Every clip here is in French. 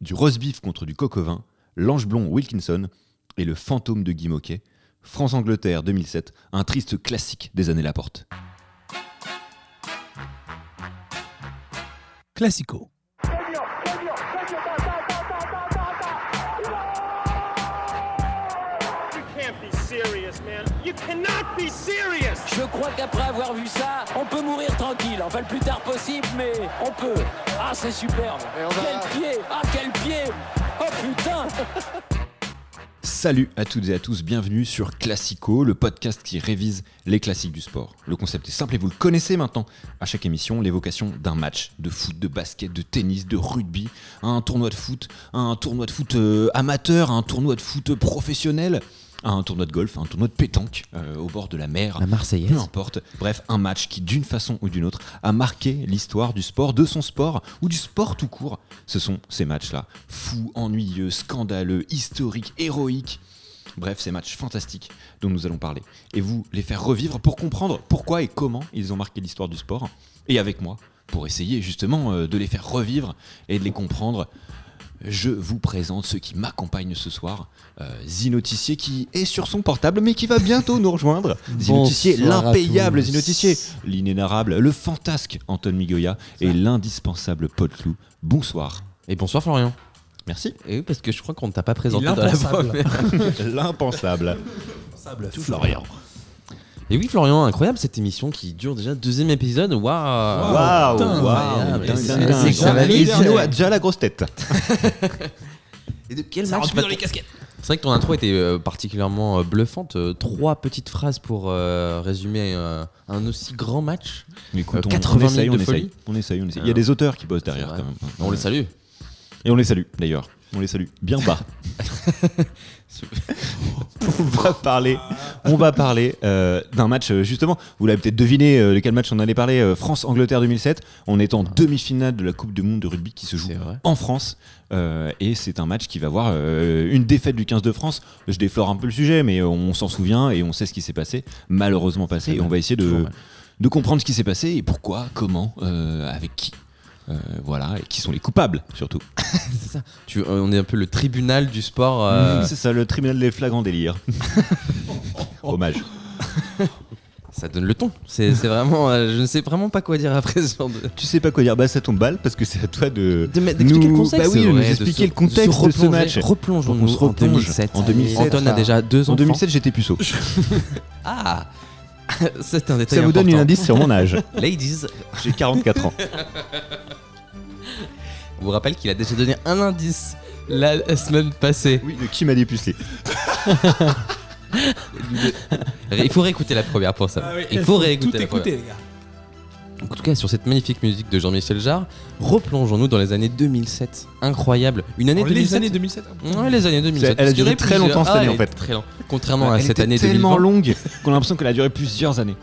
du roast beef contre du coq au vin, l'ange blond Wilkinson et le fantôme de Guy Moquet. France-Angleterre 2007, un triste classique des années Laporte. Classico. You cannot be serious. Je crois qu'après avoir vu ça, on peut mourir tranquille. Enfin, le plus tard possible, mais on peut. Ah, c'est superbe. Quel pied Ah, quel pied Oh putain Salut à toutes et à tous, bienvenue sur Classico, le podcast qui révise les classiques du sport. Le concept est simple et vous le connaissez maintenant. À chaque émission, l'évocation d'un match de foot, de basket, de tennis, de rugby, un tournoi de foot, un tournoi de foot euh, amateur, un tournoi de foot professionnel, un tournoi de golf, un tournoi de pétanque euh, au bord de la mer. La Marseillaise. Peu importe. Bref, un match qui, d'une façon ou d'une autre, a marqué l'histoire du sport, de son sport ou du sport tout court. Ce sont ces matchs-là, fous, ennuyeux, scandaleux, historiques, héroïques. Bref, ces matchs fantastiques dont nous allons parler. Et vous les faire revivre pour comprendre pourquoi et comment ils ont marqué l'histoire du sport. Et avec moi, pour essayer justement euh, de les faire revivre et de les comprendre, je vous présente ceux qui m'accompagnent ce soir. Euh, Zino Tissier qui est sur son portable mais qui va bientôt nous rejoindre. Zino Tissier, Bonsoir à l'impayable tous. Zino Tissier, l'inénarrable, le fantasque Anton Migoya et l'indispensable Paul Clou. Bonsoir. Et bonsoir Florian. Merci. Et oui, parce que je crois qu'on ne t'a pas présenté. L'impensable. Sable Florian. Et oui Florian, incroyable cette émission qui dure déjà deuxième épisode. Waouh Waouh. Zino a déjà la grosse tête. Et de quel match dans les casquettes? C'est vrai que ton intro était euh, particulièrement euh, bluffante. Euh, trois petites phrases pour euh, résumer euh, un aussi grand match. Mais écoute, Euh, on- 80 on essaye, minutes on de essaye, folie. on essaye, on essaye. Il y a des auteurs qui bossent derrière quand même. On les salue. Et on les salue d'ailleurs. On les salue bien bas. on va parler, on va parler euh, d'un match euh, justement. Vous l'avez peut-être deviné euh, de quel match on allait parler. euh, France-Angleterre 2007. On est en demi-finale de la Coupe du Monde de rugby qui se joue en France. Et c'est un match qui va voir une défaite du 15 de France. Je déflore un peu le sujet, mais on s'en souvient et on sait ce qui s'est passé, malheureusement passé. Et on va essayer de, comprendre ce qui s'est passé et pourquoi, comment, avec qui. Euh, voilà, et qui sont les coupables surtout. C'est ça. Tu, euh, on est un peu le tribunal du sport. euh, C'est ça, le tribunal des flagrants délires. Hommage. ça donne le ton. C'est c'est vraiment. euh, je ne sais vraiment pas quoi dire après ce genre de. Tu sais pas quoi dire, bah ça tombe balle parce que c'est à toi de. De- d'expliquer nous- le contexte, bah oui, de nous expliquer se- le contexte de, ce replonger. match. Replongeons-nous en replonge 2007. en 2007. Anton a déjà deux En enfants. 2007, j'étais puceau. Ah C'est un détail Ça vous donne une important. indice sur mon âge. Ladies, J'ai 44 ans. On vous rappelle qu'il a déjà donné un indice la semaine passée. Oui, de qui m'a dépucelé Il faut réécouter la première pour ça. Ah oui, Il faut Tout réécouter la écouter, première. les gars. En tout cas, sur cette magnifique musique de Jean-Michel Jarre, replongeons-nous dans les années 2007. Incroyable. Une année les 2007. années 2007. Ouais, les années 2007. Elle a duré très plusieurs. longtemps, cette Ah, année, en fait. Très long. Contrairement à cette année tellement 2020. longue qu'on a l'impression qu'elle a duré plusieurs années.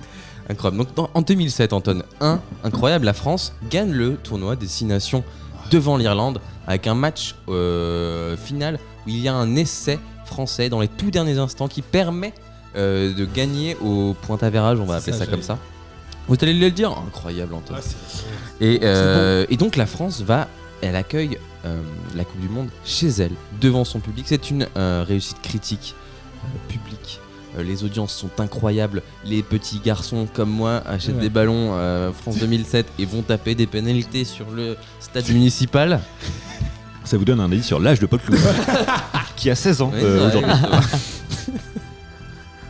Incroyable. Donc dans- en 2007, Anton, 1, incroyable, la France gagne le tournoi des Six Nations devant l'Irlande avec un match euh, final où il y a un essai français dans les tout derniers instants qui permet euh, de gagner au point avérage, on va appeler ça, ça, comme ça. Vous allez le dire? Incroyable, Anton. Ouais, c'est- Et, euh, et donc la France va, elle accueille la Coupe du Monde chez elle, devant son public. C'est une réussite critique, les audiences sont incroyables. Les petits garçons comme moi achètent Ouais. des ballons euh, France 2007 et vont taper des pénalités sur le stade municipal. Ça vous donne un indice sur l'âge de Paul Clou, qui a 16 ans Oui, euh, aujourd'hui.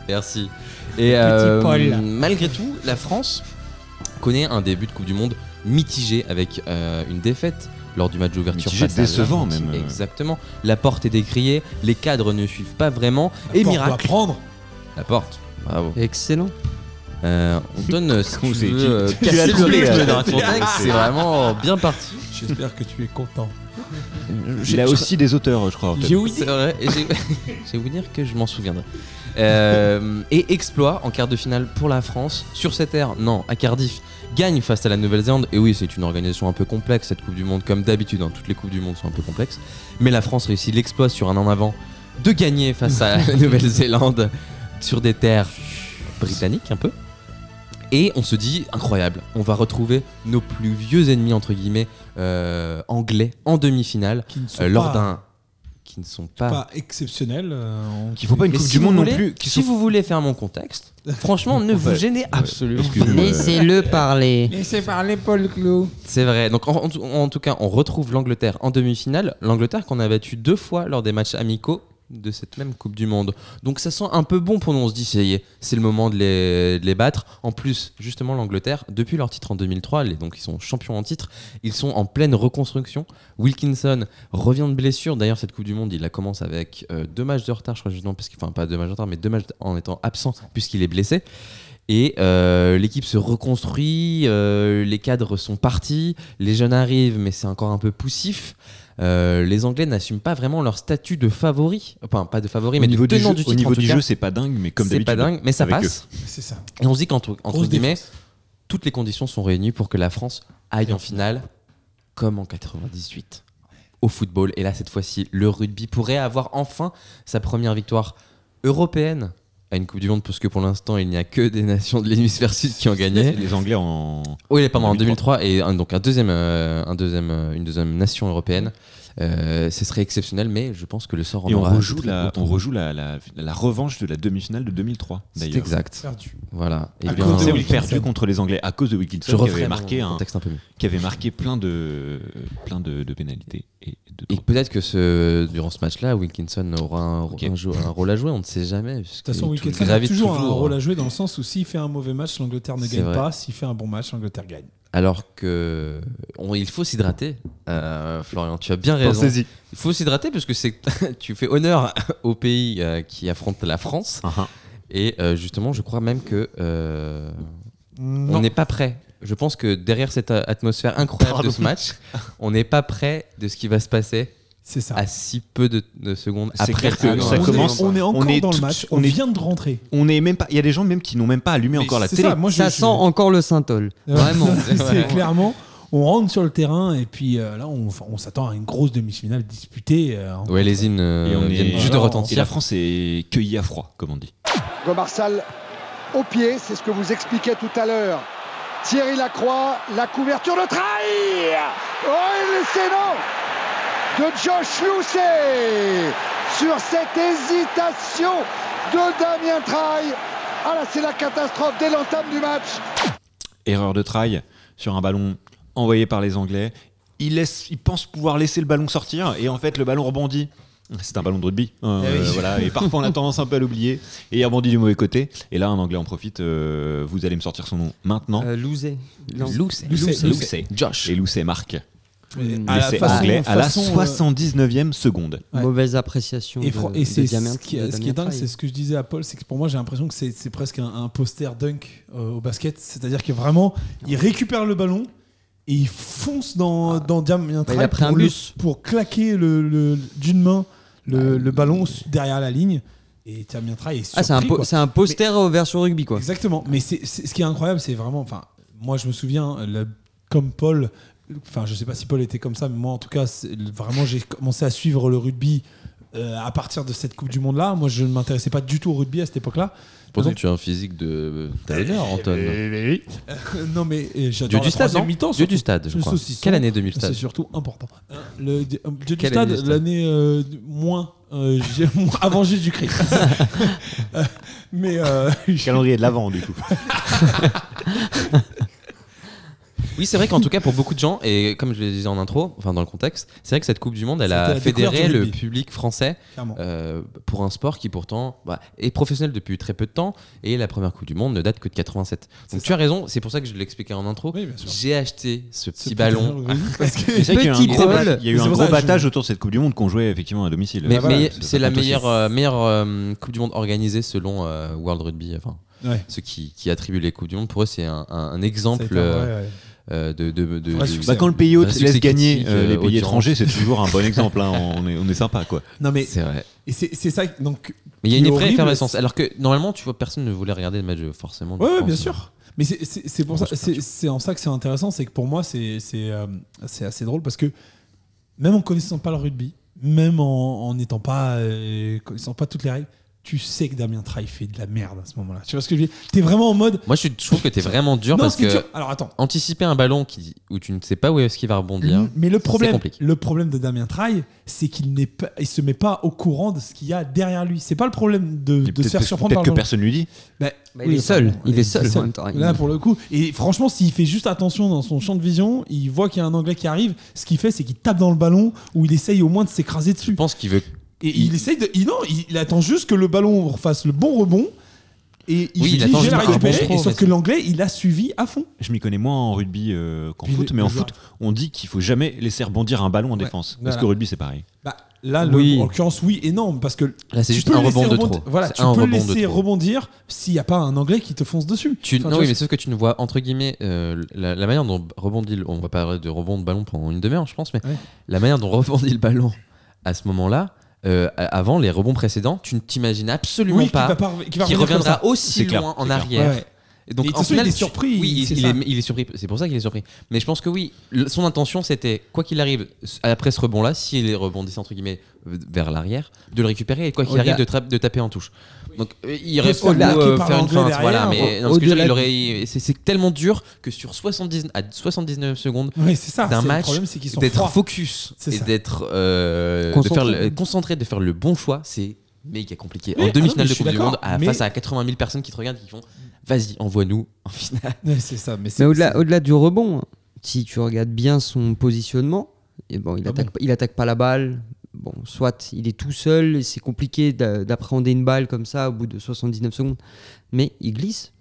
Merci. Et euh, Paul. malgré tout, la France connaît un début de Coupe du Monde mitigé avec euh, une défaite lors du match d'ouverture. Mitigé, décevant même. Exactement. La porte est décriée, les cadres ne suivent pas vraiment. et doit miracle, prendre. La porte. Bravo. Excellent. Euh, on donne tu C'est- veux, tu- euh, tu le rythme euh, d'un c'est- contexte, c'est- c'est vraiment bien parti. J'espère que tu es content. Il a aussi des auteurs, je crois. J'ai vais vous dire que je m'en souviendrai. Euh, et exploit en quart de finale pour la France sur cette ère, non, à Cardiff, gagne face à la Nouvelle-Zélande. Et oui, c'est une organisation un peu complexe cette Coupe du Monde, comme d'habitude, hein, toutes les Coupes du Monde sont un peu complexes. Mais la France réussit l'exploit sur un an avant de gagner face à la Nouvelle-Zélande sur des terres britanniques un peu. Et on se dit, incroyable, on va retrouver nos plus vieux ennemis, entre guillemets, euh, anglais, en demi-finale, Qui ne sont euh, lors pas, d'un... qui ne sont pas... pas exceptionnels. euh, en- Qu'il faut pas une Coupe si du vous Monde non voulez- plus. Qui Si sont- vous voulez faire mon contexte, franchement, ne vous gênez absolument. Excusez-moi. Laissez-le parler. Laissez parler Paul Clou. C'est vrai. Donc en, en tout- en tout cas, on retrouve l'Angleterre en demi-finale. L'Angleterre qu'on a battu deux fois lors des matchs amicaux de cette même Coupe du Monde. Donc ça sent un peu bon pour nous. On se dit, c'est le moment de les, battre. En plus, justement, l'Angleterre, depuis leur titre en 2003, les- donc ils sont champions en titre, ils sont en pleine reconstruction. Wilkinson revient de blessure. D'ailleurs, cette Coupe du Monde, il la commence avec euh, deux matchs de retard, je crois justement, parce enfin pas deux matchs de retard, mais deux matchs en étant absent puisqu'il est blessé. Et euh, l'équipe se reconstruit, euh, les cadres sont partis, les jeunes arrivent, mais c'est encore un peu poussif. Euh, les Anglais n'assument pas vraiment leur statut de favori, enfin pas de favori, Au mais niveau de du tenant jeu, du au niveau en tout du cas. jeu, c'est pas dingue, mais comme c'est d'habitude. pas dingue, mais ça passe. C'est ça. Et on se dit qu'entre guillemets, défense. toutes les conditions sont réunies pour que la France aille en finale, comme en 98, au football. Et là, cette fois-ci, le rugby pourrait avoir enfin sa première victoire européenne à une Coupe du Monde, parce que pour l'instant, il n'y a que des nations de l'hémisphère sud qui ont gagné. Les Anglais en. Oui, pardon, en 2003. 2003 et un- donc un deuxième, euh, un deuxième, euh, une deuxième nation européenne. Euh, ce serait exceptionnel, mais je pense que le sort en Et on aura rejoue, la, on rejoue la, la, la revanche de la demi-finale de 2003, C'est d'ailleurs. exact. Perdu. Voilà. Et À bien, cause de Wilkinson. perdu contre les Anglais à cause de je Wilkinson qui referai avait marqué, un un, contexte un peu mieux. qui avait marqué plein de, plein de, de pénalités. Et de Et peut-être que ce, durant ce match-là, Wilkinson aura un, rôle à jouer, on ne sait jamais. De toute façon, Wilkinson a toujours, un rôle à jouer dans le sens où s'il fait un mauvais match, l'Angleterre ne C'est gagne vrai. pas. S'il fait un bon match, l'Angleterre gagne. Alors que on- il faut s'hydrater, euh, Florian. Tu as bien raison. Pensez-y. Il faut s'hydrater parce que c'est tu fais honneur au pays euh, qui affronte la France. Ah, ah. Et euh, justement, je crois même que on n'est pas prêt. Je pense que derrière cette atmosphère incroyable Pardon. de ce match, on n'est pas prêt de ce qui va se passer C'est ça. à si peu de, de secondes C'est après que coup. ça on, commence- est, on est encore on est dans tout- le match. on On, est- vient de rentrer. On est même pas. Il y a des gens même qui n'ont même pas allumé encore la C'est télé. ça, moi, je- Ça je- sent encore le synthol. Vraiment. c'est clairement. On rentre sur le terrain et puis euh, là, on, on s'attend à une grosse demi-finale disputée. euh, Ouais, les hymnes euh, est- viennent juste de Et retentir. la France est cueillie à froid, comme on dit. Gomarsal au pied, c'est ce que vous expliquait tout à l'heure. Thierry Lacroix, la couverture de Trahi Oh, l'essai non de Josh Lucey sur cette hésitation de Damien Trahi. Ah là, c'est la catastrophe dès l'entame du match. Erreur de trail sur un ballon envoyé par les Anglais. Il, laisse, il pense pouvoir laisser le ballon sortir et en fait le ballon rebondit. C'est un ballon de rugby, hein, Eh oui. euh, voilà. Et parfois on a tendance un peu à l'oublier et il rebondit du mauvais côté. Et là un Anglais en profite. euh, vous allez me sortir son nom maintenant. Euh, Louzé. Non. Lucey. Lucey. Lucey. Josh. Et Lucey marque. Mais à la façon- anglais à la façon, euh, 79e seconde. Ouais. Mauvaise appréciation. Et, de, et c'est ce qui, de ce qui est dingue, c'est ce que je disais à Paul, c'est que pour moi j'ai l'impression que c'est presque un, un poster dunk euh, au basket, c'est-à-dire que vraiment il récupère le ballon et il fonce dans, dans Damien Bah, il Traille a pris un pour, le- bus. pour claquer le, le- d'une main le, le ballon derrière la ligne et Damien Traille est Ah, c'est un, surpris, po- un poster euh, version rugby, quoi. Exactement. Mais c'est- ce qui est incroyable, c'est vraiment. Enfin, moi, je me souviens, le- comme Paul. Enfin, je sais pas si Paul était comme ça, mais moi, en tout cas, vraiment, j'ai commencé à suivre le rugby euh, à partir de cette Coupe du Monde là. Moi, je ne m'intéressais pas du tout au rugby à cette époque-là. Pourtant, tu as un physique de tailleur, Anton. Euh, non, mais euh, Dieu j'adore du stade, mi-temps. Dieu du stade, je crois. saucisson. Quelle année 2000 C'est stade surtout important. Euh, Le Dieu du Quelle stade, année du stade l'année euh, moins, euh, avant Jésus-Christ. Mais euh, Calendrier de l'avant du coup. Oui, c'est vrai qu'en tout cas, pour beaucoup de gens, et comme je le disais en intro, enfin dans le contexte, c'est vrai que cette Coupe du Monde, elle a fédéré le public français euh, pour un sport qui pourtant bah, est professionnel depuis très peu de temps, et la première Coupe du Monde ne date que de 87. Donc tu as raison, c'est pour ça que je l'expliquais en intro. Oui, bien sûr. J'ai acheté ce petit Ce ballon. Petit il y a eu un gros battage autour de cette Coupe du Monde qu'on jouait effectivement à domicile. Mais, ça c'est la meilleure, euh, meilleure euh, Coupe du Monde organisée selon euh, World Rugby. Enfin, Ouais. ceux qui, qui attribuent les Coupes du Monde, pour eux, c'est un, un- un Ça a exemple euh, de, de, de-. Bah, quand le pays hôte laisse gagner euh, les euh, pays étrangers, c'est toujours un bon exemple. hein. On, est, on est sympa quoi. Non mais C'est vrai. et c'est ça donc Mais il y a une vraie effervescence. Alors que normalement, tu vois, personne ne voulait regarder le match forcément. Ouais, ouais, France. bien sûr. Mais c'est- pour ça, c'est en ça que c'est intéressant, c'est que pour moi c'est c'est euh, c'est assez drôle parce que même en connaissant pas le rugby, même en en n'étant pas euh, connaissant pas toutes les règles, tu sais que Damien Traille fait de la merde à ce moment-là. Tu vois ce que je veux dire? T'es vraiment en mode. Moi, je, trouve que t'es vraiment dur non, parce c'est que dur. Alors attends. anticiper un ballon qui, où tu ne sais pas où est-ce qu'il va rebondir. Mais le problème, compliqué. le problème de Damien Traille, c'est qu'il n'est pas, il se met pas au courant de ce qu'il y a derrière lui. C'est pas le problème de, se faire surprendre peut-être par que le personne lui dit. Bah, Bah, il est seul. Il est seul. Là, pour le coup. Et franchement, s'il fait juste attention dans son champ de vision, il voit qu'il y a un Anglais qui arrive. Ce qu'il fait, c'est qu'il tape dans le ballon ou il essaye au moins de s'écraser dessus. Je pense qu'il veut. Et il, essaye de. il- non, il, il attend juste que le ballon fasse le bon rebond. Et il Oui, se il dit, attend la récupérer. Et sauf que l'anglais, il a suivi à fond. Je m'y connais moins en rugby euh, qu'en foot, mais en foot, on dit qu'il faut jamais laisser rebondir un ballon en Ouais, défense. voilà. Parce qu'au rugby, c'est pareil. Bah, là, le- en l'occurrence, oui et non. Parce que Là, c'est juste un rebond de trop. Voilà, tu un peux laisser rebondir s'il n'y a pas un anglais qui te fonce dessus. Tu, Enfin, non, tu oui, mais sauf que tu ne vois, entre guillemets, euh, la, la manière dont rebondit, le- on va parler de rebond de ballon pendant une demi-heure, je pense, mais Ouais. la manière dont rebondit le ballon à ce moment-là, euh, avant les rebonds précédents, tu ne t'imagines absolument oui, pas qu'il reviendra aussi clair, loin en arrière. Ouais. Et donc, Et en final, il est surpris, Oui, il, est, il est surpris. C'est pour ça qu'il est surpris. Mais je pense que oui, son intention c'était, quoi qu'il arrive, après ce rebond-là, s'il est rebondissant entre guillemets vers l'arrière, de le récupérer et quoi qu'il arrive de taper en touche. Donc euh, il reste bloquer euh, faire une feinte, derrière, voilà. Mais au- non, ce que je veux dire, il au-delà aurait, c'est, tellement dur que sur 70 à 79 secondes d'un match, d'être focus et d'être euh, Concentré. de faire le bon choix, c'est méga compliqué. Oui, en ah demi-finale de Coupe du Monde, à- mais- face à 80 000 personnes qui te regardent et qui font, vas-y, envoie-nous en finale. Ouais, c'est ça. Mais, au-delà, au-delà du rebond, si tu regardes bien son positionnement, et bon, il Ah attaque, bon il attaque pas la balle. Bon, soit il est tout seul, c'est compliqué d'a- d'appréhender une balle comme ça au bout de 79 secondes, mais il glisse.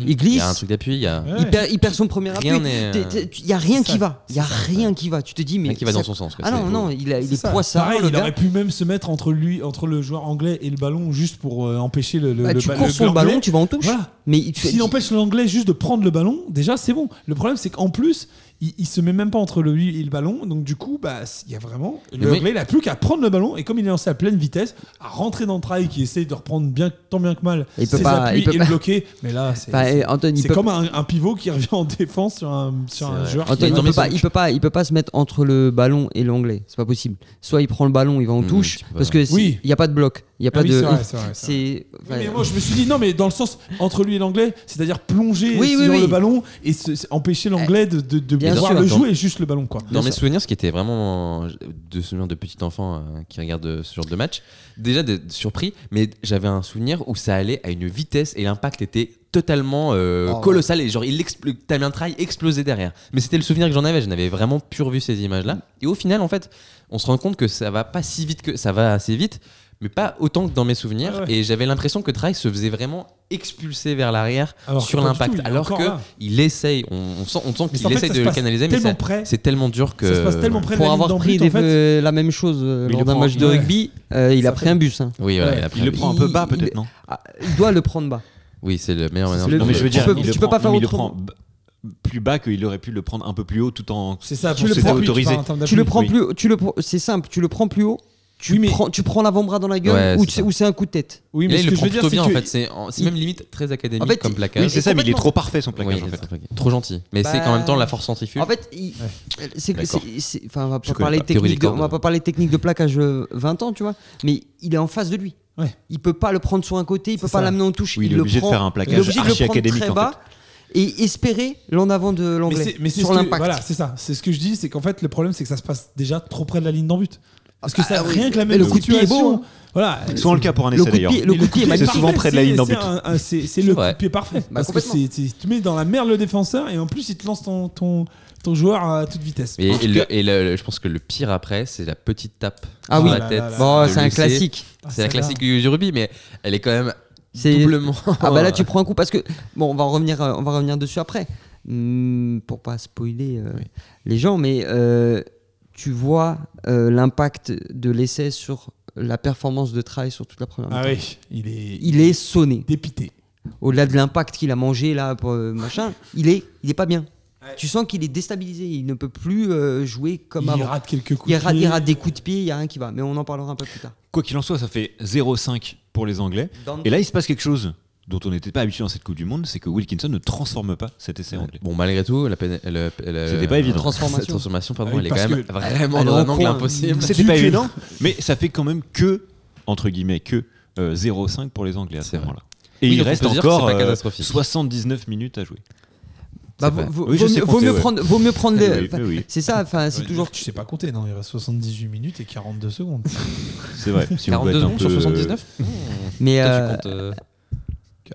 Il glisse. Il y a un truc d'appui, il y a Ouais. Il, perd, il perd son premier appui. Rien t'es- Il y a rien qui va. Il y a ça, rien qui va. Tu te dis mais rien qui va dans son sens. quoi. Ah non non, il, a, il est ça. poissard. Pareil, le il gars. aurait pu même se mettre entre lui, entre le joueur anglais et le ballon juste pour euh, empêcher le, le, Bah, le tu ba- cours le- sur le ballon, tu vas en touche. Voilà. Mais S'il empêche l'anglais juste de prendre le ballon, déjà c'est bon. Le problème c'est qu'en plus, il, il se met même pas entre lui et le ballon, donc du coup, bah il y a vraiment oui. l'anglais, il a plus qu'à prendre le ballon et comme il est lancé à pleine vitesse, à rentrer dans le trail qui essaye de reprendre bien tant bien que mal Il peut pas- appuis il peut et pas- le bloquer. Mais là, c'est il peut- comme un, un pivot qui revient en défense sur un, sur un joueur. qui il, peut pas, il peut pas, il peut pas se mettre entre le ballon et l'anglais. C'est pas possible. Soit il prend le ballon, il va en Mmh, touche, parce que si- Oui. il y a pas de bloc, il y a Ah pas oui, de. c'est mais moi je me suis dit non mais dans le sens entre lui et l'anglais c'est-à-dire plonger Oui, sur oui, oui. le ballon et empêcher l'anglais de, de, de Bien le Dans- jouer et juste le ballon quoi Dans mes souvenirs, ce qui était vraiment de souvenirs de petit enfant euh, qui regarde euh, ce genre de match, déjà d'être surpris, mais j'avais un souvenir où ça allait à une vitesse et l'impact était totalement euh, Oh. colossal et genre il expl- Damien Traille explosait derrière. Mais c'était le souvenir que j'en avais, je n'avais vraiment plus revu ces images-là. Et au final, en fait, on se rend compte que ça va pas si vite que ça va assez vite, mais pas autant que dans mes souvenirs. Ah ouais. Et j'avais l'impression que Traille se faisait vraiment expulser vers l'arrière sur l'impact, alors que là. il essaye. On, on sent, on sent qu'il essaye de le canaliser, mais c'est- tellement dur que ça se passe tellement près de pour avoir pris but, des- en fait. la même chose euh, Mais lors le d'un match de ouais. rugby, euh, il a pris fait- un bus. hein. Oui, voilà, Ouais. il a pris Il le prend un peu bas, peut-être, non Ah, il doit le prendre bas. Oui, c'est le meilleur le- Non, mais je veux Tu dire, tu peux pas faire mais il le autrement. plus bas qu'il aurait pu le prendre un peu plus haut tout en. c'est ça Tu le prends- autorisé. parles en termes Tu le d'appui. prends oui. plus, tu le, prends- c'est simple, tu le prends plus haut. Tu, Oui, mais- prends, tu prends l'avant-bras dans la gueule Ouais, ou c'est ou un coup de tête. oui mais là, ce il que le je veux dire plutôt c'est bien en fait. C'est en- il- même limite très académique En fait, comme plaquage. Oui, c'est ça, mais il est trop parfait son Oui, plaquage en fait. Trop gentil. Mais c'est Bah- qu'en même temps la force centrifuge. En fait, il- c'est que D'accord. c'est- c'est- enfin, on va Je pas connais parler pas. Théorie technique, des de, on va cordes. pas parler technique de plaquage euh, 20 ans, tu vois, mais il est en face de lui. Ouais. Il peut pas le prendre sur un côté, il peut pas l'amener en touche. Oui, il est obligé de faire un il est plaquage obligé de le prendre archi-académique, très en bas et espérer l'en avant de l'anglais sur l'impact. voilà c'est ça c'est ce que je dis c'est qu'en fait le problème c'est que ça se passe déjà trop près de la ligne d'en but parce que ça Ah oui. rien que la Mais même le coup de pied est beau, voilà Souvent le cas pour un essai d'ailleurs. le coup de pied est c'est magnifique. souvent près de la c'est- ligne d'en c'est but. C'est c'est le coup de pied parfait. parce que complètement. c'est- c'est- tu mets dans la merde le défenseur et en plus il te lance ton, ton, ton joueur à toute vitesse. Et, En et tout le- cas- et le- je pense que le pire après, c'est la petite tape Ah sur oui. la tête. Bon, de c'est un classique. Ah, C'est la celle-là. classique du, du rugby, mais elle est quand même C'est doublement. Ah bah là tu prends un coup parce que bon on va en revenir euh, on va revenir dessus après Hmm, pour pas spoiler euh, Oui. les gens mais euh, tu vois euh, l'impact de l'essai sur la performance de Trail sur toute la première Ah oui, il est, il est sonné dépité. au-delà de l'impact qu'il a mangé là pour, euh, machin il est il est pas bien tu sens qu'il est déstabilisé il ne peut plus euh, jouer comme il avant rate quelques coups. il de rate, il pied. rate des coups de pied il y a rien qui va mais on en parlera un peu plus tard Quoi qu'il en soit, ça fait 0-5 pour les Anglais. Dans- Et là, il se passe quelque chose dont on n'était pas habitué dans cette Coupe du Monde, c'est que Wilkinson ne transforme pas cet essai anglais. Bon, malgré tout, la, le- C'était pas évident. la Transformation. Cette transformation, pardon, Ah oui, elle est quand même vraiment dans un angle impossible. C'était pas évident, mais ça fait quand même que, entre guillemets, que euh, 0-5 pour les Anglais à ce moment-là. Et Oui, il reste encore c'est pas euh, catastrophique. 79 minutes à jouer. Bah, vaut, vaut- Oui, je vaut sais mieux, vaut compter, mieux ouais. prendre, vaut mieux prendre les. oui, enfin, oui. C'est ça, enfin, c'est Ouais, toujours. Tu sais pas compter, non Il reste 78 minutes et 42 secondes. C'est vrai. Si on veut 42 être un secondes sur peu- 79 Mais Toi, euh, tu comptes, euh,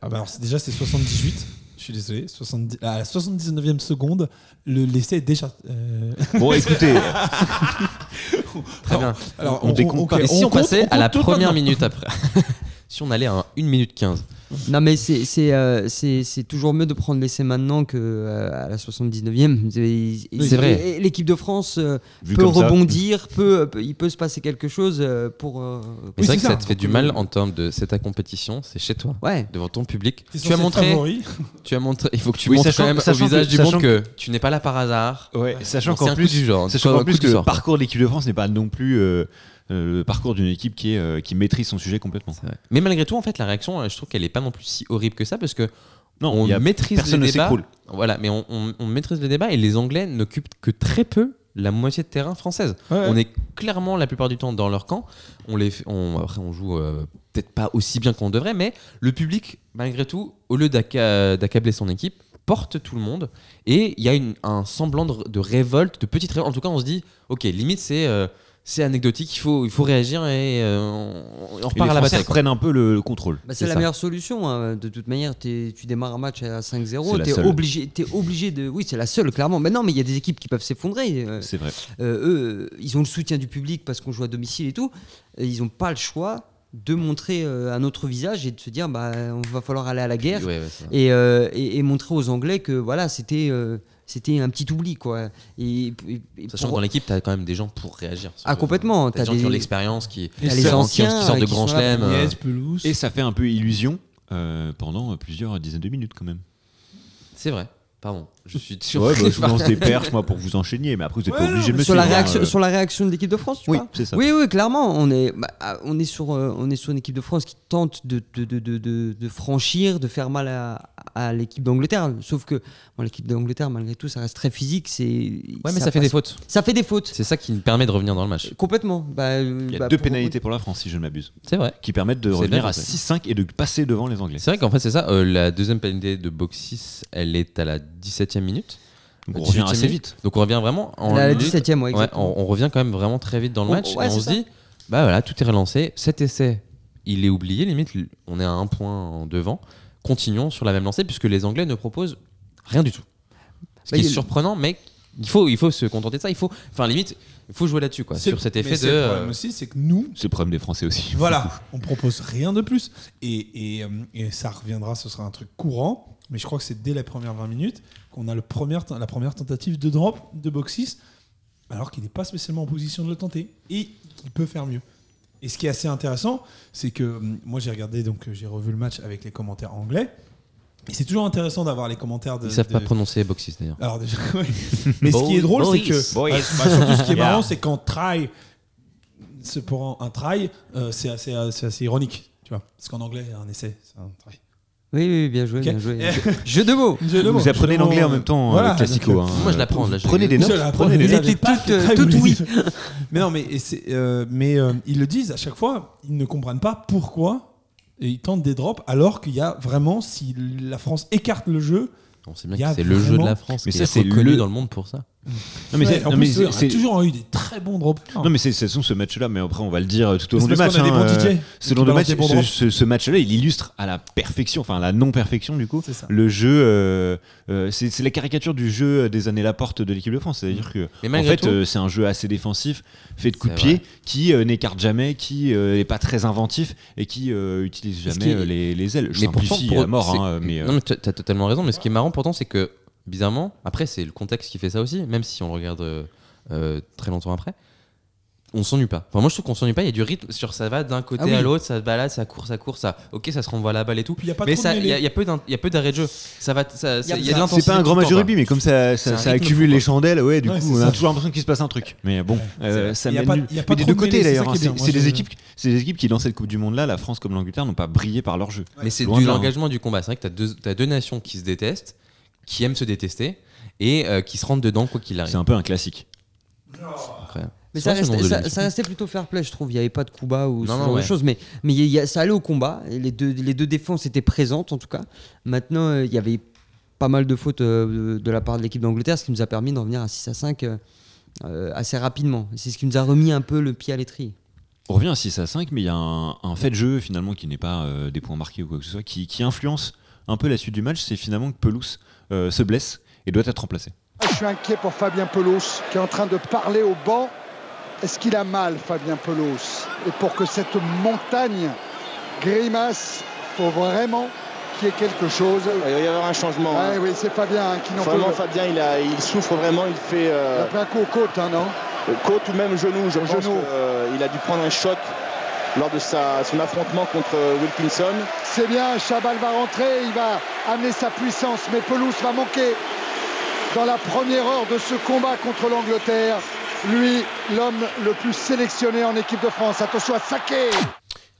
Ah bah alors, déjà, c'est 78. Je suis désolé. 70, à la 79e seconde, le l'essai est déjà. euh, Bon, écoutez, Très bien. Alors, On décompte pas. Et si on, compte- passait on à la première minute après Si on allait à 1 minute 15. Non, mais c'est c'est euh, c'est- c'est toujours mieux de prendre l'essai maintenant que euh, à la 79e. C'est c'est vrai. L'équipe de France euh, peut rebondir, peut, peut- il peut se passer quelque chose euh, pour. euh, Mais Oui, c'est vrai c'est que ça ça. te fait du mal en termes de c'est ta compétition, c'est chez toi, Ouais. devant ton public. Tu as montré, tu as montré, il faut que tu Oui, montres sachant- quand même au sachant visage que- du monde que tu n'es pas là par hasard. Ouais, sachant qu'en un plus, du genre, sachant qu'en un plus que le parcours de l'équipe de France n'est pas non plus le parcours d'une équipe qui, est, euh, qui maîtrise son sujet complètement. Mais malgré tout, en fait, la réaction, euh, je trouve qu'elle est pas non plus si horrible que ça parce que Non, on il y a- maîtrise personne les ne débats. s'écroule. Voilà, mais on, on- on maîtrise les débats et les Anglais n'occupent que très peu la moitié de terrain française. Ouais. On est clairement la plupart du temps dans leur camp. On les, fait- on, après, on joue euh, peut-être pas aussi bien qu'on devrait, mais le public, malgré tout, au lieu d'acca- d'accabler son équipe, porte tout le monde et il y a une- un semblant de, de révolte, de petite révolte. En tout cas, on se dit, ok, limite c'est euh, c'est anecdotique, il faut, il faut réagir et euh, on, on Et repart les à la bataille. prennent un peu le, le contrôle. Bah, C'est la ça. meilleure solution. hein. De toute manière, tu démarres un match à C'est 5-0, la t'es seule. obligé, es obligé de. Oui, c'est la seule, clairement. Mais non, mais il y a des équipes qui peuvent s'effondrer. euh, C'est vrai. euh, eux, ils ont le soutien du public parce qu'on joue à domicile et tout. Et ils n'ont pas le choix de montrer euh, un autre visage et de se dire bah on va falloir aller à la guerre Ouais, ouais, et, euh, et, et montrer aux Anglais que voilà c'était euh, c'était un petit oubli quoi. Et, et- et Sachant que pour- dans l'équipe, t'as quand même des gens pour réagir. Ah, complètement. T'as T'as des gens qui ont l'expérience, qui, les qui- anciens qui sortent de qui grands chelems. euh. Et ça fait un peu illusion euh, pendant plusieurs dizaines de minutes quand même. C'est vrai. Pardon. Je suis Ouais, surpris bah, je vous lance des perches moi pour vous enchaîner, mais après vous n'êtes pas Ouais, obligé de me sur la suivre, hein, réaction euh. sur la réaction de l'équipe de France tu Oui, vois c'est ça. Oui, oui, clairement, on est, bah, ah, on est sur, euh, on est sur une équipe de France qui tente de, de, de, de, de- de franchir, de faire mal à, à l'équipe d'Angleterre. Sauf que bon, l'équipe d'Angleterre, malgré tout, ça reste très physique. C'est, Ouais, mais ça, fait des fautes. Ça fait des fautes. C'est ça qui nous permet de revenir dans le match. Complètement. Bah, euh, Il y a bah, deux pour- pénalités pour la France, si je ne m'abuse, C'est vrai. qui permettent de revenir à ça. 6-5 et de passer devant les Anglais. C'est vrai qu'en fait, c'est ça. euh, la deuxième pénalité de box 6, elle est à la 17 e minute. Donc on Euh, revient 18e assez minute. vite. Donc on revient vraiment en La, la lutte. 17 e ouais, Ouais, exactement. on, on revient quand même vraiment très vite dans le On- match ouais, et on se ça. dit, bah voilà, tout est relancé. Cet essai, il est oublié. Limite, on est à un point en devant. Continuons sur la même lancée puisque les Anglais ne proposent rien du tout. Ce Bah, qui est surprenant, mais il faut, il faut se contenter de ça. Il faut, enfin limite, il faut jouer là-dessus quoi, C'est- sur cet mais effet c'est de. Le problème euh, aussi, c'est que nous, C'est le problème des Français aussi. Voilà, on propose rien de plus. Et, et, euh, et ça reviendra, ce sera un truc courant. Mais je crois que c'est dès les premières 20 minutes qu'on a le premier, la première tentative de drop de box 6, alors qu'il n'est pas spécialement en position de le tenter. Et qu'il peut faire mieux. Et ce qui est assez intéressant, c'est que hum, moi j'ai regardé, donc euh, j'ai revu le match avec les commentaires anglais. Et c'est toujours intéressant d'avoir les commentaires de. Ils savent de- pas prononcer box 6 d'ailleurs. alors déjà. Mais ce qui est drôle, c'est que boys. bah, bah, surtout ce qui est Yeah. marrant, c'est quand try, c'est pour un, un try, euh, c'est assez, euh, c'est assez ironique, tu vois. Parce qu'en anglais, un essai, c'est un try. Oui, oui, bien joué, bien joué. Jeu de mots. Jeu de mots, Vous apprenez l'anglais en même temps, voilà, euh, classico. donc, hein. Moi, je l'apprends, là, je- Prenez des notes. l'apprends, Prenez des notes. euh, bonne oui. Mais non, mais, euh, mais euh, ils le disent à chaque fois, ils ne comprennent pas pourquoi et ils tentent des drops alors qu'il y a vraiment, si la France écarte le jeu, On sait bien que c'est le jeu de la France Mais qui ça, est c'est le- dans le monde pour ça. Non, mais Ouais, c'est- en non, mais plus, c'est- on a c'est- toujours eu des très bons drops. Non mais c'est c'est son ce match-là, mais après on va le dire euh, tout au long C'est du parce match. qu'on a des hein, euh, balancent match, des bons ce, drops. ce- ce match-là, il illustre à la perfection, enfin à la non-perfection du coup, C'est ça. le jeu. euh, euh, c'est c'est la caricature du jeu des années Laporte de l'équipe de France. C'est-à-dire que Mais en malgré fait, tout- euh, c'est un jeu assez défensif, fait de coups de C'est pied, vrai. qui euh, n'écarte jamais, qui n'est pas très inventif et qui euh, utilise Ce qui jamais est- euh, les, les ailes. Je Mais pourtant, simplifie pour- à mort, c'est- hein, mais euh, Non, mais tu as totalement raison. Mais ce qui est marrant pourtant, c'est que bizarrement, après, c'est le contexte qui fait ça aussi, même si on le regarde euh, euh, très longtemps après. On s'ennuie pas. Enfin, moi, je trouve qu'on s'ennuie pas. Il y a du rythme sur ça va d'un côté Ah oui. à l'autre, ça se balade, ça court, ça court, ça. Ok, ça se renvoie la balle et tout. Puis il y a pas mais trop de ça, il y, a- il y a peu d'in- il y a peu d'arrêt de jeu. Ça va, ça, ça- il y a de ça- l'intensité. c'est pas un tout grand le match de rugby, mais comme ça, C'est ça, un ça rythme accumule fou, les quoi. chandelles, ouais, du Ouais, coup, c'est on ça. a toujours l'impression qu'il se passe un truc. Mais bon, euh, ça Il y a mène pas- nul. il y a pas Mais des trop deux de côtés c'est d'ailleurs. ça hein. qui est bien. C'est Moi, c'est des équipes, c'est des équipes qui dans cette Coupe du Monde là, la France comme l'Angleterre, n'ont pas brillé par leur jeu. Mais c'est Loin de de là, hein. l'engagement du combat. C'est vrai que tu as deux, t'as deux nations qui se détestent, qui aiment se détester et euh, qui se rentrent dedans quoi qu'il C'est arrive. un peu un classique. Incroyable. Mais C'est ça, restait, ça, ça plutôt fair play, je trouve. Il n'y avait pas de coup bas ou ce Non, genre ouais. de choses. Mais, mais y a- il y a- ça allait au combat. Et Les deux, les deux défenses étaient présentes, en tout cas. Maintenant, euh, il y avait pas mal de fautes euh, de, de la part de l'équipe d'Angleterre, ce qui nous a permis d'en venir à 6 à 5 euh, euh, assez rapidement. C'est ce qui nous a remis un peu le pied à l'étrier. On revient à 6 à 5, mais il y a un, un fait de jeu finalement qui n'est pas euh, des points marqués ou quoi que ce soit, qui, qui influence un peu la suite du match. C'est finalement que Pelouse euh, se blesse et doit être remplacé. Je suis inquiet pour Fabien Pelouse qui est en train de parler au banc. Est-ce qu'il a mal, Fabien Pelouse Et pour que cette montagne grimace, faut vraiment qu'il y ait quelque chose. Il va y avoir un changement. Hein. oui, c'est Fabien hein, qui n'en peut Vraiment, plus. Fabien, il, a, il souffre vraiment. Il fait Il euh, a pris un coup aux côtes, hein, non? Côte ou même genou. Je Au pense genou. qu'il a dû prendre un choc lors de sa, son affrontement contre euh, Wilkinson. C'est bien, Chabal va rentrer, il va amener sa puissance, mais Pelouse va manquer dans la première heure de ce combat contre l'Angleterre. Lui, l'homme le plus sélectionné en équipe de France. Attention à Saké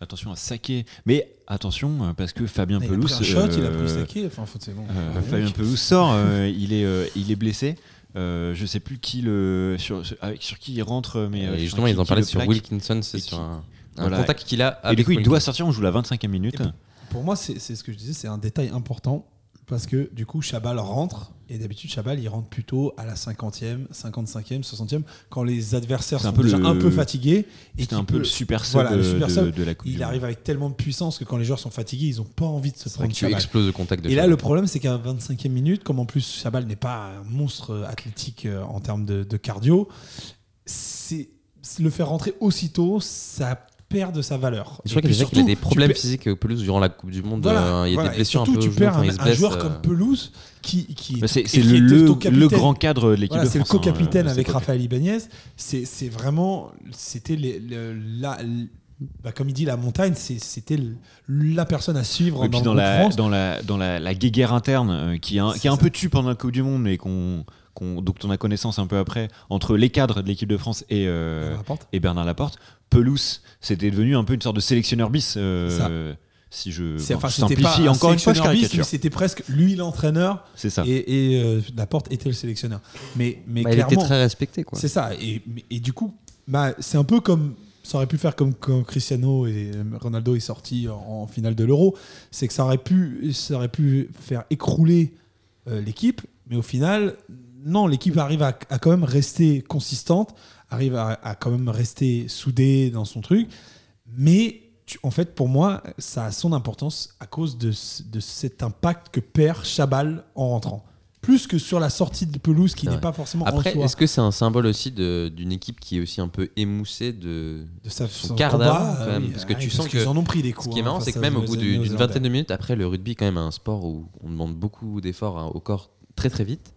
Attention à saquer. Mais attention, euh, parce que Fabien Il a Pelouse. pris un shot, il a euh, pris saké. Enfin, faut- c'est bon. euh, Ouais, Fabien. Pelouse sort, euh, il, est, euh, il est blessé. Euh, je sais plus qui le sur, sur- avec, sur qui il rentre, mais euh, Et justement, qui- ils en parlaient sur plaque. Wilkinson, c'est sur qui- un voilà. contact qu'il a Et avec du coup, il doit sortir. On joue la 25e minute. Et Pour moi, c'est c'est ce que je disais, c'est un détail important parce que du coup, Chabal rentre et d'habitude, Chabal il rentre plutôt à la 50e, 55e, 60e quand les adversaires C'est un sont peu déjà le- un peu fatigués. et C'était un peu peut- le super sub, voilà, le de, super de- sub, de la Coupe Il arrive avec tellement de puissance que quand les joueurs sont fatigués, ils ont pas envie de se prendre que tu Chabal. exploses le contact de Et là, le problème, c'est qu'à 25e minute, comme en plus Chabal n'est pas un monstre athlétique euh, en termes de, de cardio, c'est le faire rentrer aussitôt, ça perd de sa valeur. Je crois qu'il qu'il a des tu problèmes physiques euh, Pelouse durant la Coupe du Monde. Voilà, euh, il y a voilà. des blessures un peu. tu perds un, joueur euh, comme Pelouse qui, qui c'est le, le, grand cadre de l'équipe Voilà, de c'est le France. hein, co-capitaine avec. Raphaël Ibanez. C'est c'est vraiment, c'était la, bah, comme il dit, la montagne, c'était la personne à suivre Et puis dans, dans la, France. dans la, dans la, la guéguerre interne euh, qui, C'est qui est un peu tue pendant la Coupe du Monde, mais qu'on, qu'on, dont on a connaissance un peu après, entre les cadres de l'équipe de France et, euh, Bernard Laporte. et Bernard Laporte, Pelouse, c'était devenu un peu une sorte de sélectionneur bis. euh, si je, C'est- bon, enfin, je c'était simplifie pas un encore une fois, je C'était presque lui l'entraîneur C'est ça. et, et euh, Laporte était le sélectionneur. Mais, mais Bah, il était clairement, très respecté. Quoi. c'est ça. Et, et du coup, bah, c'est un peu comme ça aurait pu faire comme quand Cristiano et Ronaldo est sorti en, en finale de l'Euro. C'est que ça aurait pu, ça aurait pu faire écrouler euh, l'équipe, mais au final, non, l'équipe arrive à, à quand même rester consistante, arrive à, à quand même rester soudée dans son truc. Mais tu- en fait, pour moi, ça a son importance à cause de, de cet impact que perd Chabal en rentrant. Plus que sur la sortie de pelouse qui n'est pas forcément en Après, est-ce que c'est un symbole aussi d'une équipe qui est aussi un peu émoussée de. de sa, son quart parce que tu sens qu'ils en ont pris des coups. Ce qui est hein, marrant, c'est que même au bout d'une vingtaine de minutes, après, le rugby, quand même, un sport où on demande beaucoup d'efforts hein, au corps très très vite.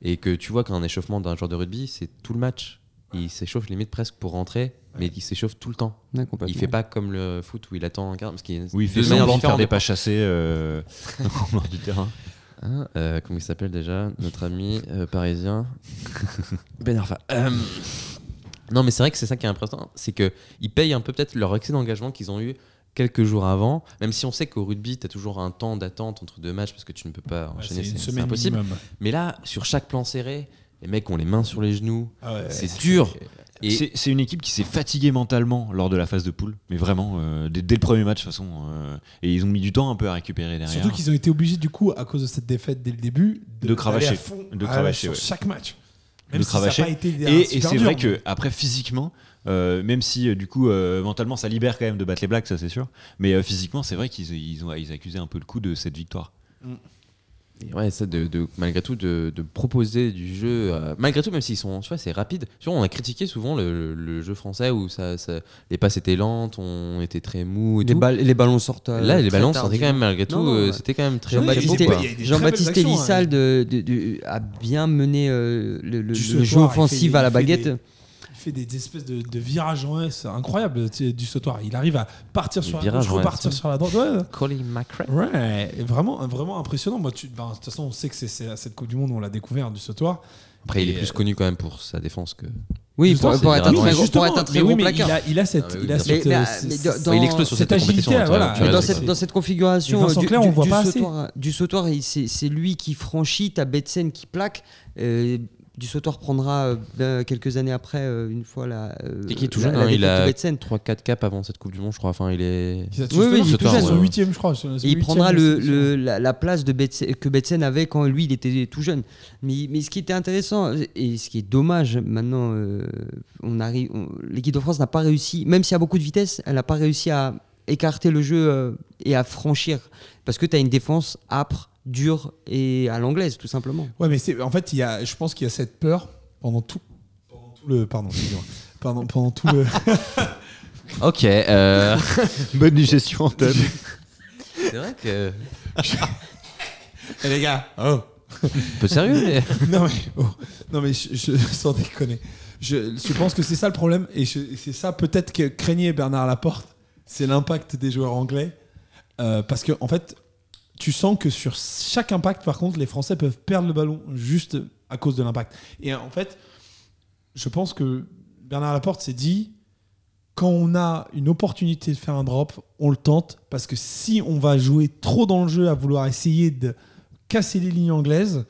Et que tu vois qu'un échauffement d'un joueur de rugby, c'est tout le match. Il s'échauffe limite presque pour rentrer, mais il s'échauffe tout le temps. Ouais, Il fait pas comme le foot où il attend un quart. Parce qu'il Oui, il fait deux semblant manières de faire des de- pas chassés euh, au bord du terrain. Hein, euh, comment il s'appelle déjà Notre ami euh, parisien? Ben Arfa. Euh, non, mais c'est vrai que c'est ça qui est impressionnant, c'est que ils payent un peu peut-être leur excès d'engagement qu'ils ont eu quelques jours avant, même si on sait qu'au rugby, tu as toujours un temps d'attente entre deux matchs parce que tu ne peux pas Ouais, enchaîner, c'est une c'est impossible. minimum. Mais là, sur chaque plan serré, les mecs ont les mains sur les genoux, Ah ouais, c'est dur. C'est une équipe qui s'est fatiguée mentalement lors de la phase de poule, mais vraiment euh, dès, dès le premier match de toute façon. euh, et ils ont mis du temps un peu à récupérer derrière. Surtout qu'ils ont été obligés, du coup, à cause de cette défaite dès le début, De d'aller cravacher. à fond, De à- cravacher, sur ouais. chaque match. Même De si ça pas été Et, c'est vrai que après physiquement, euh, même si du coup euh, mentalement ça libère quand même de battre les Blacks, ça c'est sûr. Mais euh, physiquement, c'est vrai qu'ils ils ont ils accusaient un peu le coup de cette victoire. Et ouais, ça de, de- malgré tout de, de proposer du jeu, euh, malgré tout même s'ils sont, tu vois, c'est rapide. Tu vois, on a critiqué souvent le, le jeu français où ça, ça- les passes étaient lentes, on était très mou et Les, tout. balles- les ballons sortent. euh, Là, les ballons sortaient quand même malgré tout, euh, ouais. c'était quand même très Jean-Baptiste Elissal hein. de, de- de- a bien mené euh, le, jeu offensif à la baguette. des- fait des espèces de, de virages en S incroyables du sautoir. Il arrive à partir Des sur la gauche, repartir sur la droite. Ouais, Colin McRae. Ouais, vraiment, vraiment impressionnant. Moi, ben, de toute façon, on sait que c'est à cette Coupe du Monde où on l'a découvert du sautoir. Après, il est plus euh, connu quand même pour sa défense que. Oui, pour, pour être un très ouais, gros, pour être un mais très oui, gros mais placard. il a, il a cette, Ah oui, il a. Mais- euh, dans- il explose sur cette agilité, voilà. Mais dans, cette, quoi. dans cette configuration du, on du- voit du pas sautoir, du sautoir, c'est lui qui franchit, t'as Betsen qui plaque. euh, du sauteur prendra euh, ben, quelques années après, euh, une fois la. euh, Et qui est tout la- jeune, la hein, il a Betsen. 3-4 caps avant cette Coupe du Monde, je crois. Enfin, il est. Oui, oui, il est tout jeune, son ouais. huitième, je crois. Et il prendra le, la, la place de Betsen- que Betsen avait quand lui il était tout jeune. Mais, mais ce qui était intéressant et ce qui est dommage maintenant, euh, on arrive, l'équipe de France n'a pas réussi, même s'il y a beaucoup de vitesse, elle n'a pas réussi à écarter le jeu euh, et à franchir parce que tu as une défense âpre, dure et à l'anglaise tout simplement. Ouais, mais c'est en fait, il y a, je pense qu'il y a cette peur pendant tout, pendant tout le, pardon, excusez-moi. Pendant, pendant tout le. Ok. euh, Bonne digestion, Anton. c'est vrai que. Eh, les gars, oh. Un peu sérieux, mais. non mais, oh. non mais je, je- sans déconner. Je, je pense que c'est ça le problème et c'est ça peut-être que craignait Bernard Laporte, c'est l'impact des joueurs anglais Euh, parce que en fait, tu sens que sur chaque impact, par contre, les Français peuvent perdre le ballon juste à cause de l'impact. Et en fait, je pense que Bernard Laporte s'est dit quand on a une opportunité de faire un drop, on le tente parce que si on va jouer trop dans le jeu à vouloir essayer de casser les lignes anglaises,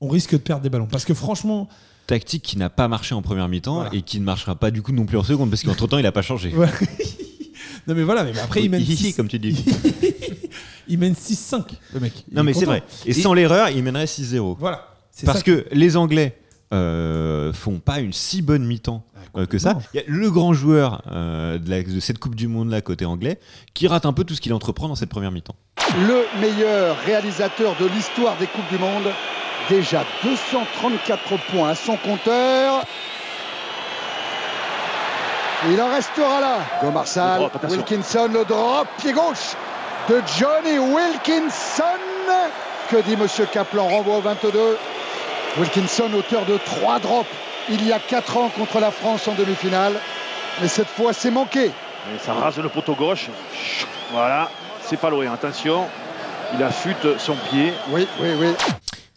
on risque de perdre des ballons. Parce que franchement, Tactique qui n'a pas marché en première mi-temps Voilà. et qui ne marchera pas du coup non plus en seconde parce qu'entre temps il n'a pas changé. Ouais. non mais voilà, mais après il mène Hihi, 6 comme tu dis. il mène 6-5 le mec. Il Non mais c'est vrai. Et sans l'erreur, il mènerait 6-0. Voilà. C'est Parce ça que les Anglais euh, font pas une si bonne mi-temps euh, que ça. Il y a le grand joueur euh, de, la- de cette Coupe du Monde là côté anglais qui rate un peu tout ce qu'il entreprend dans cette première mi-temps. le meilleur réalisateur de l'histoire des Coupes du Monde. Déjà 234 points à son compteur. Il en restera là. Gomarsal. Wilkinson, le drop, pied gauche de Johnny Wilkinson. Que dit Monsieur Kaplan? Renvoi au 22. Wilkinson, auteur de trois drops il y a 4 ans contre la France en demi-finale. Mais cette fois, c'est manqué. Et ça rase le poteau gauche. Voilà, c'est pas loin. Attention, il affûte son pied. Oui, oui, oui.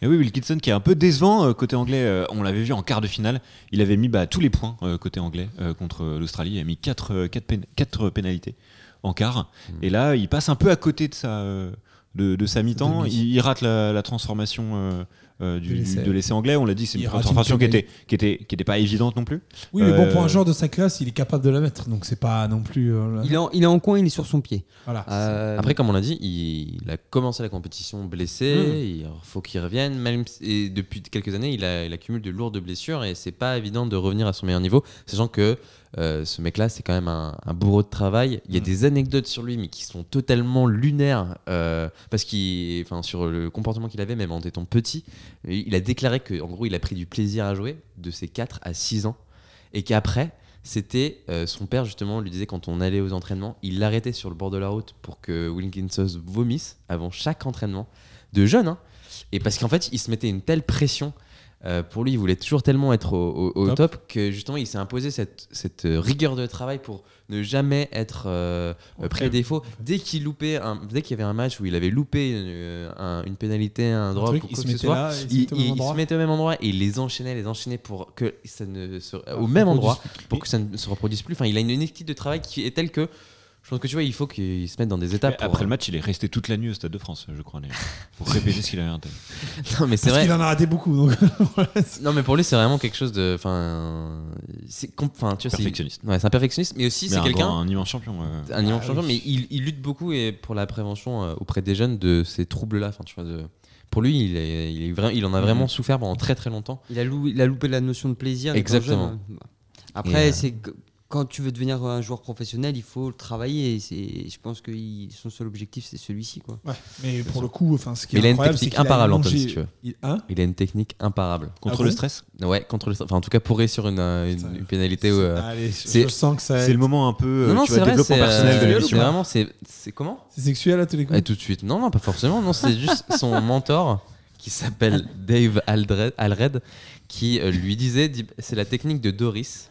Et oui, Wilkinson qui est un peu décevant euh, côté anglais. euh, on l'avait vu en quart de finale. Il avait mis bah, tous les points euh, côté anglais contre l'Australie. Il a mis 4 quatre, pénalités en quart. Et là, il passe un peu à côté de sa, euh, de, de sa mi-temps. Il, il rate la, la transformation euh, euh, du, De l'essai. anglais. On l'a dit, c'est une transformation qui était, qui, était, qui était pas évidente non plus. Oui, mais bon, Euh, pour un joueur de sa classe, il est capable de la mettre. Donc c'est pas non plus. euh, Il est, en, il est en coin, il est sur son pied. Voilà. Euh, Après, comme on l'a dit, il, il a commencé la compétition blessé. Il faut qu'il revienne. Même et depuis quelques années, il, a, il accumule de lourdes blessures et c'est pas évident de revenir à son meilleur niveau, sachant que euh, ce mec-là, c'est quand même un, un bourreau de travail. Il y a des anecdotes sur lui, mais qui sont totalement lunaires euh, parce qu'il, enfin, sur le comportement qu'il avait, même en étant petit. Et Il a déclaré que, en gros, il a pris du plaisir à jouer de ses 4 à 6 ans et qu'après. C'était euh, son père justement lui disait quand on allait aux entraînements, il l'arrêtait sur le bord de la route pour que Wilkinson vomisse avant chaque entraînement de jeune, hein. et parce qu'en fait il se mettait une telle pression euh, pour lui, il voulait toujours tellement être au, au- au Top. top. que justement il s'est imposé cette, cette euh, rigueur de travail pour ne jamais être euh, euh, pris à défaut. Dès qu'il loupait, un- dès qu'il y avait un match où il avait loupé une, un- une pénalité, un drop truc, ou il quoi se que ce mettait soit, là, il se il, mettait au même il- il endroit. se mettait au même endroit et il les enchaînait, les enchaînait pour que ça ne se, Ah, au se même endroit plus. pour que ça ne se reproduise plus. Enfin, il a une, équipe de travail qui est telle que je pense que tu vois, il faut qu'il se mette dans des étapes. Après le match, il est resté toute la nuit au Stade de France, je crois, pour répéter ce qu'il avait en tête. non, mais c'est Parce vrai. qu'il en a raté beaucoup. Donc Non, mais pour lui, c'est vraiment quelque chose de. Enfin, c'est com- enfin, tu vois, Perfectionniste. Ouais, c'est un perfectionniste, mais aussi c'est un quelqu'un. un immense champion. euh. Un immense Ah, champion, oui. mais il, il lutte beaucoup et pour la prévention euh, auprès des jeunes de ces troubles-là. Enfin, tu vois, de, pour lui, il, est, il, est vra- il en a vraiment souffert pendant très très longtemps. Il a, lou- il a loupé la notion de plaisir. Exactement. jeune. Après, euh, c'est quand tu veux devenir un joueur professionnel, il faut le travailler. Et c'est- je pense que il- son seul objectif, c'est celui-ci. Quoi. Ouais, mais pour le coup, enfin, ce qui est il a une incroyable, technique c'est qu'il a imparable, Antoine, si tu veux. Il- hein Il a une technique imparable. Contre Ah le bon stress Ouais, contre le. Enfin, en tout cas, pour sur une, euh, une- Putain, une pénalité. où, euh, Allez, je- sens que ça. C'est le moment un peu euh, Non, non, tu c'est vois, vrai, développement c'est personnel de euh, l'émission. c'est vraiment. C'est c'est comment C'est sexuel à tous les coups. Ouais, tout de suite. Non, non, pas forcément. Non, c'est juste son mentor qui s'appelle Dave Alred qui euh, lui disait c'est la technique de Doris.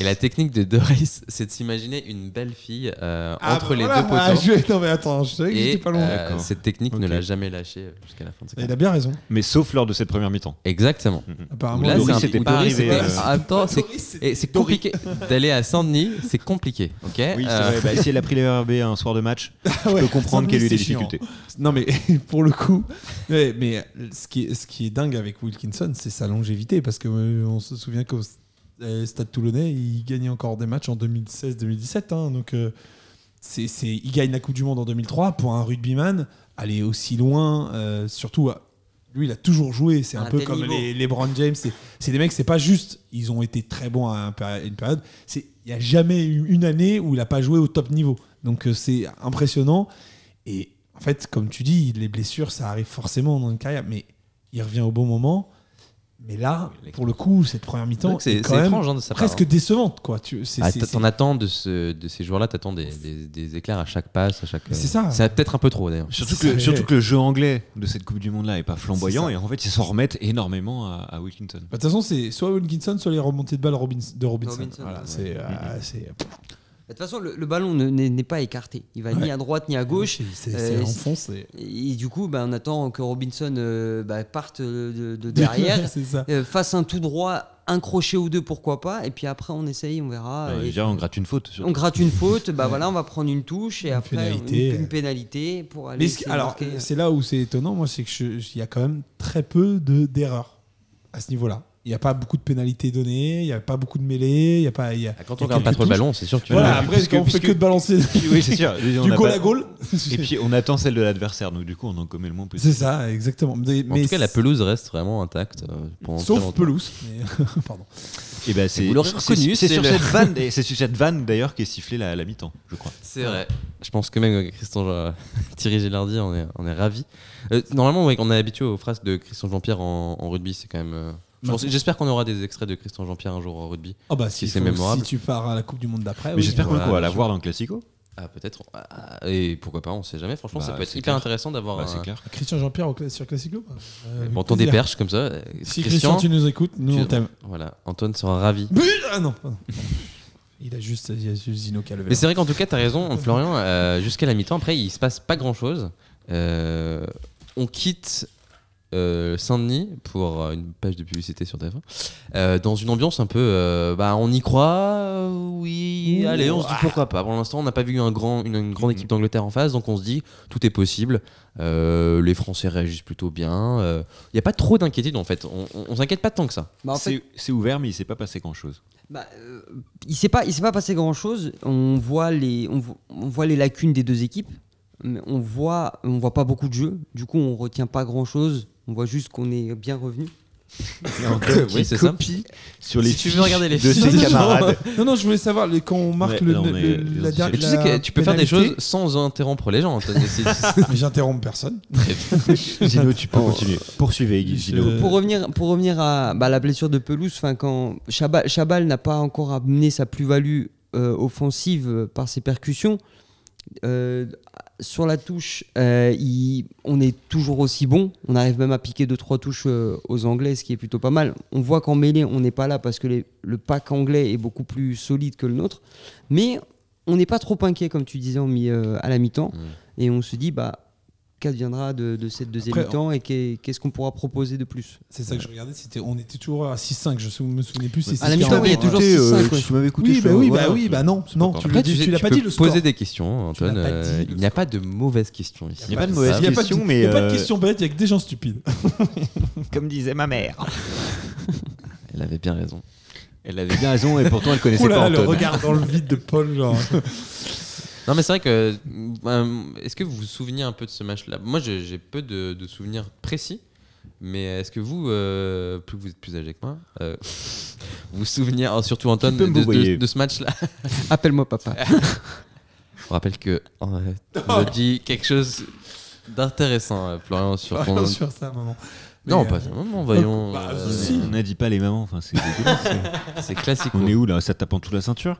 Et la technique de Doris, c'est de s'imaginer une belle fille euh, entre les voilà. deux poteaux. Ah, je- Non mais attends, je savais que j'étais pas loin. euh, cette technique ne Ok. l'a jamais lâché jusqu'à la fin de sa Il carrière. a bien raison. Mais sauf lors de cette première mi-temps. Exactement. Apparemment, Où là, Doris, c'était pas arrivé, euh, Ah, Attends, c'est compliqué d'aller à Saint-Denis, c'est compliqué, ok Oui, c'est Euh, vrai. Bah, si elle a pris les RB un soir de match, je Ah ouais, peux comprendre qu'elle ait eu des difficultés. Non mais pour le coup, mais, mais ce, qui est, dingue avec Wilkinson, c'est sa longévité parce que euh, on se souvient qu'au euh, Stade Toulonnais, il gagnait encore des matchs en 2016-2017, hein, donc euh, c'est, c'est- il gagne la Coupe du Monde en 2003 pour un rugbyman aller aussi loin, euh, surtout. lui, il a toujours joué. C'est un un peu comme niveau. les LeBron James. C'est, c'est des mecs, c'est pas juste. Ils ont été très bons à une période. C'est, il n'y a jamais eu une année où il n'a pas joué au top niveau. Donc c'est impressionnant. Et en fait, comme tu dis, les blessures, ça arrive forcément dans une carrière, mais il revient au bon moment. Mais là, pour le coup, cette première mi-temps, C'est est quand c'est même étrange hein, de sa part, presque hein. décevante, quoi. Tu, Ah, T'en attends de, ce, de ces joueurs-là, t'attends des, des, des éclairs à chaque passe, à chaque. euh, C'est ça. C'est peut-être un peu trop d'ailleurs. Surtout que, ça. surtout que le jeu anglais de cette Coupe du Monde-là est pas flamboyant et en fait ils s'en remettent énormément à, à Wilkinson. Bah, De toute façon, c'est soit Wilkinson, soit les remontées de balles Robins- de Robinson. Robinson, Voilà, ouais. c'est, euh, c'est- De toute façon, le, le ballon ne- n'est pas écarté. Il va ni à droite ni à gauche. c'est, Euh, c'est enfonce. et- Et du coup, bah, on attend que Robinson euh, bah, parte de, de derrière, euh, fasse un tout droit, un crochet ou deux, pourquoi pas. Et puis après, on essaye, on verra. Euh, Et déjà on gratte une faute. surtout. on gratte une faute, bah voilà, on va prendre une touche et Une après pénalité. une, une pénalité pour aller. Mais alors, c'est là où c'est étonnant, moi, c'est que je- il y a quand même très peu de, d'erreurs à ce niveau-là. Il n'y a pas beaucoup de pénalités données, il n'y a pas beaucoup de mêlées, il y a pas. il Y a, Ah, Quand on a regarde pas trop le ballon, c'est sûr que tu Voilà, après, puisque- on fait puisque- que de balancer Oui c'est sûr. Du a goal pas- à goal. Et puis on attend celle de l'adversaire donc du coup on en commet le moins possible. C'est ça, exactement. Mais, En mais tout cas, la pelouse reste vraiment intacte. euh, pendant Sauf pelouse. Mais- Pardon. Et ben c'est vous l'aurez reconnu, c'est sur cette vanne c'est sur cette vanne d'ailleurs qui est sifflée la, la mi-temps, je crois. C'est vrai. Je pense que même euh, Christian Thierry Gélardi, on est, on est ravi. Euh, normalement, ouais, on est habitué aux phrases de Christian Jean-Pierre en, en rugby. C'est quand même. J'espère qu'on aura des extraits de Christian Jean-Pierre un jour au rugby. Ah bah Si si, c'est mémorable. Si tu pars à la Coupe du Monde d'après. Mais oui. j'espère qu'on va la voir dans le Classico. Ah, peut-être. Ah, et pourquoi pas, on sait jamais. Franchement, ça Bah, peut être c'est hyper clair. intéressant d'avoir. Bah, un- clair. Christian Jean-Pierre sur Classico euh, Bon, on des plaisir. perches comme ça. Si Christian, tu nous écoutes, nous tu- on t'aime. Voilà, Antoine sera ravi. Mais- Ah non, pardon. Il a juste, il a juste Zino qui a levé Mais c'est vrai qu'en tout cas, t'as raison, Florian. euh, Jusqu'à la mi-temps, après, il se passe pas grand-chose. Euh, on quitte euh, Saint-Denis pour euh, une page de publicité sur TF1 euh, dans une ambiance un peu. euh, bah, on y croit, euh, oui. Ouh, allez, on se dit pourquoi pas. Pour l'instant, on n'a pas vu un grand, une, une grande équipe d'Angleterre en face, donc on se dit tout est possible. Euh, les Français réagissent plutôt bien. Il n'y a pas trop d'inquiétude en fait. On, on, on s'inquiète pas tant que ça. Bah, en fait, C'est ouvert mais il s'est pas passé grand-chose. Bah, euh, il s'est pas, il s'est pas passé grand chose. On voit les, on, vo- on voit les lacunes des deux équipes. Mais on voit, on voit pas beaucoup de jeux. Du coup, on retient pas grand chose. On voit juste qu'on est bien revenu. Oui, c'est ça. sur les Si tu veux regarder les de ses camarades. Non, non, je voulais savoir les- quand on marque Ouais, le, non, le- mais- le- les la. Mais tu sais que tu peux faire des choses sans interrompre les gens, Mais j'interromps personne. Gino, tu peux Oh. continuer. Poursuivez, Gino. Je- Pour revenir, pour revenir à bah, la blessure de pelouse, quand Chabal, Chabal n'a pas encore amené sa plus-value euh, offensive par ses percussions, euh, sur la touche, euh, il- on est toujours aussi bon. On arrive même à piquer 2-3 touches euh, aux Anglais, ce qui est plutôt pas mal. On voit qu'en mêlée, on n'est pas là parce que les- le pack anglais est beaucoup plus solide que le nôtre. Mais on n'est pas trop inquiet, comme tu disais, en mi- euh, à la mi-temps. Mm. Et on se dit, bah, qu'adviendra de, de cette deuxième mi-temps et qu'est- qu'est-ce qu'on pourra proposer de plus? C'est ça que je regardais. C'était, on était toujours à 6-5. Je me souvenais plus. si À la mi-temps, y a toujours Écoutez, 6-5, euh, ouais. Tu m'avais écouté. Oui, je bah oui, bah oui, bah non, non, tu l'as pas peux dit le score. poser des questions, Antoine. euh, il n'y a pas de mauvaises questions ici. Il n'y a pas de mauvaises questions, mais il y a pas de euh, questions bêtes, il y a que des gens stupides. comme disait ma mère. Elle avait bien raison. Elle avait bien raison et pourtant elle connaissait pas le regard dans le vide de Paul, genre. Non, mais c'est vrai que. euh, est-ce que vous vous souvenez un peu de ce match-là? Moi, j'ai j'ai peu de, de souvenirs précis. Mais est-ce que vous, euh, plus vous êtes plus âgé que moi, euh, vous vous souvenez, oh, surtout Antoine, peux de, me de- ce match-là? Appelle-moi papa. Je rappelle que euh, je dis quelque chose d'intéressant, euh, Florian, sur ton. Pas sur ça, maman. Non, Mais, pas euh, ça. Non, voyons. bah, euh, si. On n'a dit pas les mamans, enfin c'est dégueulasse. c'est- c'est classique. On est où là? Ça tape en toute la ceinture?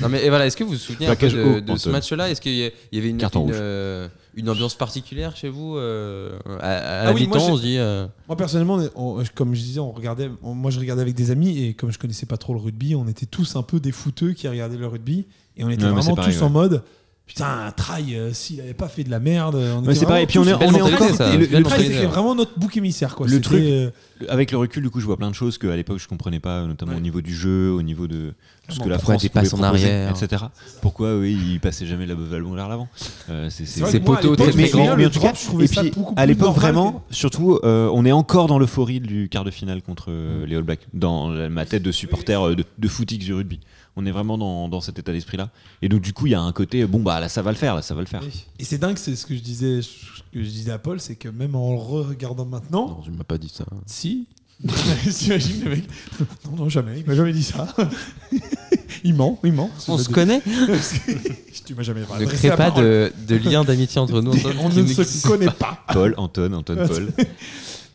Non mais et voilà, est-ce que vous vous souvenez un peu de, haut, de ce match-là? Est-ce qu'il y avait une, euh, Une ambiance particulière chez vous euh, À, à Ah la oui, moi, mi-temps, j'ai- on se dit. euh, Moi personnellement, on- on- comme je disais, on regardait, on- moi je regardais avec des amis et comme je connaissais pas trop le rugby, on était tous un peu des fouteux qui regardaient le rugby et on était vraiment pareil, tous en mode putain, Try, euh, s'il avait pas fait de la merde. On était c'est pareil. Et puis on est, on est encore. ça. et le- Belle le truc- mentalité. c'était vraiment notre bouc émissaire quoi. Le C'était, truc- euh, avec le recul, du coup, je vois plein de choses qu'à l'époque je comprenais pas, notamment Ouais. au niveau du jeu, au niveau de tout ce que la Pourquoi France des pouvait passes en proposer, arrière etc. Pourquoi oui, il passait jamais la ballon vers l'avant. Euh, c'est c'est- vrai c'est que moi, à poteau l'époque, très, très mais- grand. mais- mais en le tout drop, cas, je trouvais et ça puis beaucoup à plus l'époque normal vraiment, surtout, euh, on est encore dans l'euphorie du quart de finale contre euh, les All Blacks, dans la- ma tête de supporter euh, de, de footix du rugby. On est vraiment dans, dans cet état d'esprit-là. Et donc du coup, il y a un côté, bon bah là, ça va le faire, là, ça va le faire. Et c'est dingue, c'est ce que je disais, ce que je disais à Paul, c'est que même en le regardant maintenant, Non, tu m'as pas dit ça. si. T'imagines le mec Non, non, jamais, il m'a jamais dit ça. il ment, il ment. On se connaît Tu m'as jamais Ne adressé crée pas de, de lien d'amitié entre nous. Antoine, On qui ne se connaît pas. Paul, Anton, Anton, Paul.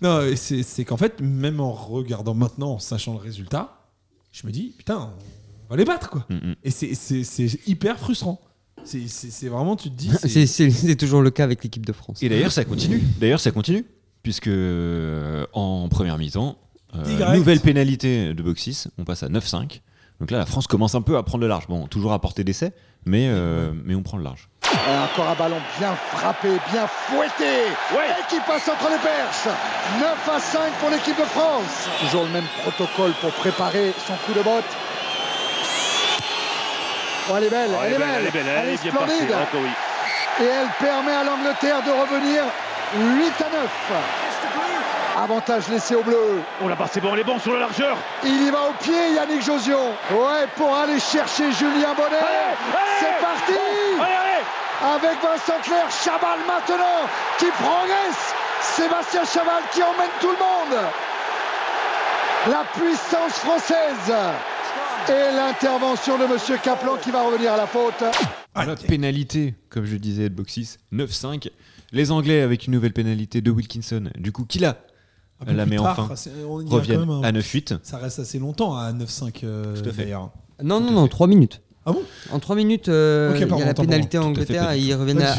Non, et c'est c'est qu'en fait, même en regardant maintenant, en sachant le résultat, je me dis, putain, on va les battre, quoi. Mm, mm. Et c'est- c'est c'est hyper frustrant. C'est- C'est c'est vraiment, tu te dis. c'est- C'est- C'est c'est toujours le cas avec l'équipe de France. Et d'ailleurs, ça continue. D'ailleurs, ça continue. Puisque euh, en première mi-temps, euh, nouvelle pénalité de box on passe à 9-5. Donc là, la France commence un peu à prendre le large. Bon, toujours à portée d'essai, mais, euh, mais on prend le large. Et encore un ballon bien frappé, bien fouetté. Et qui passe entre les perches. 9 à 5 pour l'équipe de France. Toujours le même protocole pour préparer son coup de botte. Oh, elle est belle, Oh, elle, est belle, elle est belle, elle est bien partie. splendide. Oui. Et elle permet à l'Angleterre de revenir 8 à 9. Avantage laissé aux Bleus. Oh là-bas, c'est bon, elle est bon sur la largeur. Il y va au pied, Yannick Josion. Ouais, pour aller chercher Julien Bonnet. C'est parti Allez, allez avec Vincent Clair, Chabal maintenant qui progresse. Sébastien Chabal qui emmène tout le monde. La puissance française. Et l'intervention de Monsieur Kaplan qui va revenir à la faute. Voilà, pénalité, comme je le disais, de box 9-5. Les Anglais avec une nouvelle pénalité de Wilkinson. Du coup, qui l'a peu la plus met enfin. c'est- on y a quand Reviennent même un- à 9-8. Ça reste assez longtemps à 9-5 euh, Tout à fait. d'ailleurs. Non, non, non, 3 minutes. Ah bon? En 3 minutes, euh, Ok, il pardon, y a la pénalité en Angleterre et ils reviennent à,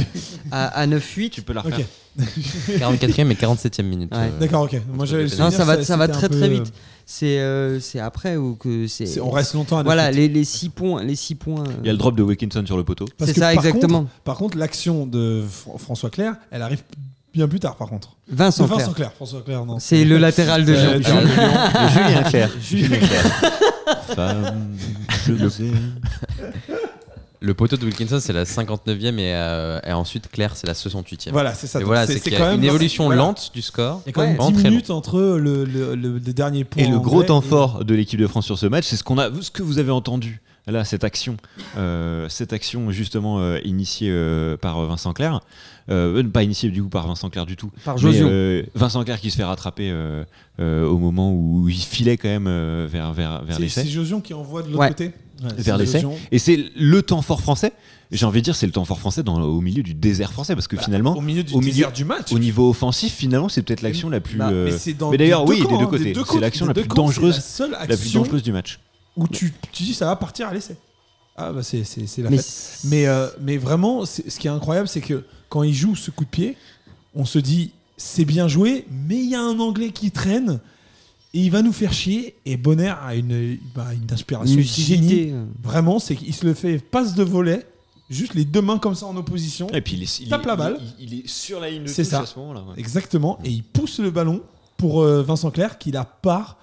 à, à 9-8. Tu peux la refaire. Ok, 44e et 47e minute. Ouais. euh, d'accord, ok. Moi j'avais le Non, Non, souvenir, ça va, ça va très peu, très euh, vite. C'est euh, c'est après ou que c'est. On reste longtemps à 9 Voilà, les, les 6 points. Les six points euh, Il y a le drop de Wilkinson sur le poteau. C'est ça, par exactement. contre- par contre, l'action de Fr- François Clair, elle arrive bien plus tard, par contre. Vincent Vincent Clair. Clair. François Clair, non. C'est le latéral de Euh. Julien- Julien Clerc. Julien Femme, je sais. Le poteau de Wilkinson, c'est la 59e et, euh, et ensuite Claire, c'est la 68e. Voilà, c'est ça. Et Donc, voilà, c'est qu'il y quand a même une évolution voilà. lente du score. Il y a quand même pendant 10 très minutes entre le, le, le- le dernier point. Et le gros temps et- fort de l'équipe de France sur ce match, c'est ce qu'on a, ce que vous avez entendu là, cette action, euh, cette action justement euh, initiée euh, par Vincent Clerc, Euh, pas initiée du coup par Vincent Clerc du tout, Par mais, Josion. euh, Vincent Clerc qui se fait rattraper euh, euh, au moment où il filait quand même euh, vers vers vers C'est- l'essai. C'est Josion qui envoie de l'autre Ouais. côté Ouais, vers l'essai. Et c'est le temps fort français. J'ai envie de dire, c'est le temps fort français dans, au milieu du désert français parce que finalement, Au milieu du au milieu- désert du match. au niveau offensif, finalement, c'est peut-être l'action la plus. Bah, euh, Mais, d'ailleurs, des oui, des camps, deux hein, côtés. deux C'est l'action des la deux plus camps, dangereuse, La seule la plus action dangereuse du match. où tu, tu dis ça va partir à l'essai. Ah bah c'est c'est- c'est la Mais fête. c'est- Mais, euh, mais vraiment, c'est- ce qui est incroyable, c'est que quand il joue ce coup de pied, on se dit c'est bien joué, mais il y a un Anglais qui traîne et il va nous faire chier. Et Bonner a une, bah, une inspiration Une génie. Vraiment, c'est qu'il se le fait passe de volet, juste les deux mains comme ça en opposition. Et puis il est, il Tape est- la balle. Il, il est sur la ligne de C'est touche ça. à ce moment-là. ouais. Exactement. Et il pousse le ballon pour euh, Vincent Clerc qui la part.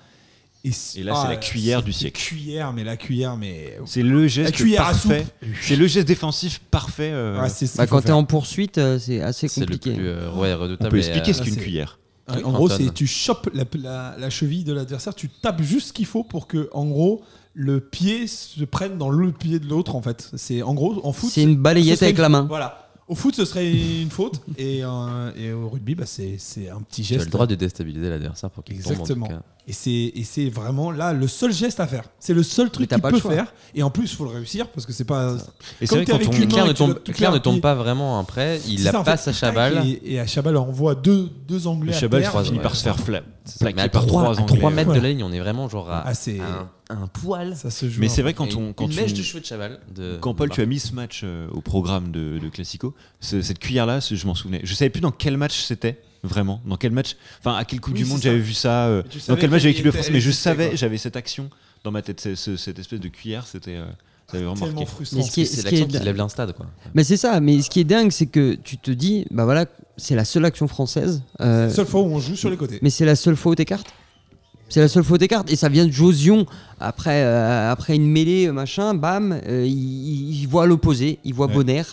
Et, là, c'est la cuillère c'est du une siècle. Cuillère, mais la cuillère, mais. C'est le geste cuillère parfait. C'est le geste défensif parfait. euh, ce Bah, quand t'es en poursuite, euh, c'est assez C'est le compliqué. plus euh, ouais, on redoutable. peut expliquer euh, ce qu'une c'est- cuillère. Oui, en gros, c'est tu chopes la, la- la cheville de l'adversaire, tu tapes juste ce qu'il faut pour que, en gros, le pied se prenne dans le pied de l'autre. En fait, c'est en gros en foot. C'est une balayette avec une- la main. Voilà. Au foot, ce serait une faute, et, euh, et au rugby, bah, c'est un petit Tu as geste. le droit de déstabiliser l'adversaire pour qu'il tombe en tout Exactement. Et c'est et c'est vraiment là le seul geste à faire. C'est le seul truc qu'il pas peut faire. Et en plus, il faut le réussir parce que c'est pas. Et c'est vrai quand on. Claire ne et tombe, Claire ne tombe pas vraiment après. Il la ça, en passe fait, à Chabal. Et, et à Chabal envoie deux, deux anglais. À Chabal terre. finit ouais. par se faire fla- Mais à plaquer par 3, trois à trois Anglais. mètres Ouais. de la ligne, on est vraiment genre à, Ah, à un, un poil. Ça se joue. Mais c'est vrai quand Et on quand une mèche de cheveux de Chabal. Quand Paul, tu as mis ce match euh, au programme de, Classico, ce- cette cuillère-là, je m'en souvenais. Je savais plus dans quel match c'était, vraiment. Dans quel match, enfin, à quelle Coupe Oui, du Monde j'avais vu ça. euh, dans quel match qu'elle l'équipe de France. Mais je savais, j'avais cette action dans ma tête, ce- ce- cette espèce de cuillère, c'était. euh, ça avait vraiment marqué. frustrant. Qui C'est ce qui est l'action qui dingue- lève l'instade, quoi. Mais c'est ça, mais ce qui est dingue, c'est que tu te dis, bah voilà, c'est la seule action française. euh, C'est la seule fois où on joue sur les côtés. mais c'est la seule fois où t'écartes. C'est la seule fois où t'écartes. Et ça vient de Josion, après, euh, après une mêlée, euh, machin, bam, euh, il, voit l'opposé, il voit Ouais. Bonner.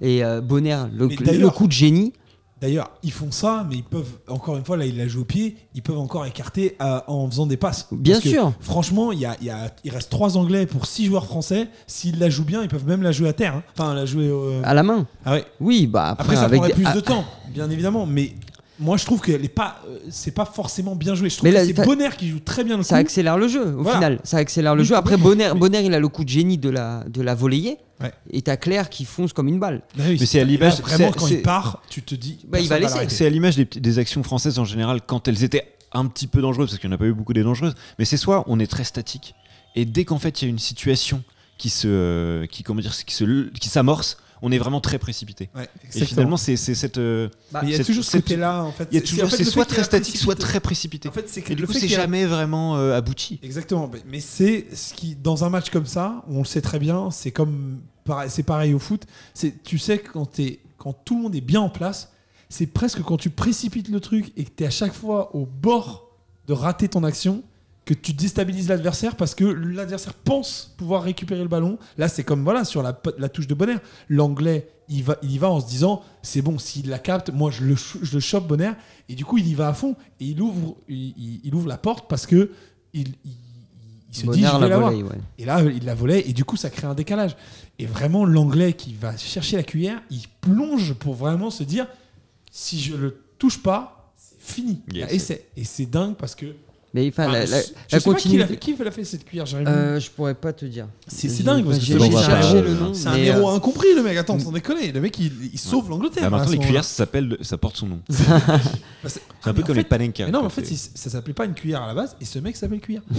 Et euh, Bonner, le, coup de génie. D'ailleurs, ils font ça, mais ils peuvent, encore une fois, là, il la joue au pied, ils peuvent encore écarter à- en faisant des passes. Bien Parce que, sûr. Franchement, il, y a, il, y a- il reste 3 Anglais pour 6 joueurs français. S'ils la jouent bien, ils peuvent même la jouer à terre. hein. Enfin, la jouer. euh, À la main. Ah ouais. Oui, bah après, Après, ça avec prendrait des- plus ah, de temps, bien évidemment. Mais moi, je trouve que pas, euh, c'est pas forcément bien joué. Je trouve Mais que c'est Bonner qui joue très bien le Ça coup. accélère le jeu, au Voilà. final. Ça accélère le Oui, jeu. Après, Bonner. Bonner, il a le coup de génie de la, de la volée. Ouais. Et t'as Claire qui fonce comme une balle. Ah oui, Mais c'est à l'image- Vraiment, quand il part, tu te dis. Bah, il va personne laisser. l'arrêter. C'est à l'image des actions françaises en général quand elles étaient un petit peu dangereuses, parce qu'il n'y en a pas eu beaucoup des dangereuses, mais c'est soit on est très statique, et dès qu'en fait il y a une situation qui se, euh, qui comment dire, qui se, qui s'amorce, on est vraiment très précipité. Ouais, Et finalement, c'est cette, euh, Mais il y a toujours ce côté-là, en fait. il y a C'est- toujours, c'est soit très statique, soit très précipité. En fait, c'est Et le du coup, c'est jamais vraiment euh, abouti. Exactement, mais- c'est ce qui, dans un match comme ça, on le sait très bien, c'est comme, pareil- c'est pareil au foot. C'est, tu sais que quand t'es, quand tout le monde est bien en place, c'est presque quand tu précipites le truc et que tu es à chaque fois au bord de rater ton action que tu déstabilises l'adversaire parce que l'adversaire pense pouvoir récupérer le ballon. Là, c'est comme voilà sur la, la touche de Bonner. L'anglais, il, va, il y va en se disant c'est bon, s'il la capte, moi je le, je le chope Bonner. Et du coup, il y va à fond et il ouvre, il, il- il ouvre la porte parce que il, il- il se dit je vais la volée, ouais. Et là, il la volait et du coup, ça crée un décalage. Et vraiment, l'anglais qui va chercher la cuillère, il plonge pour vraiment se dire si je le touche pas, c'est fini. Yes. essai. Et c'est dingue parce que. Mais enfin, Ah, la, je- la- je la sais pas qui l'a continuité. fait, qui l'a fait cette cuillère, Jérémy Euh, je pourrais pas te dire. C'est- dingue, parce que J'ai cherché bah, le nom. C'est un héros euh, incompris, le mec. Attends, sans déconner. Le mec, il, il sauve l'Angleterre. Ah, maintenant, ce les cuillères, ça ça porte son nom. Bah, c'est C'est Ah, un peu comme les panenka. non, mais en fait, ça s'appelait pas une cuillère à la base, et ce mec s'appelle cuillère.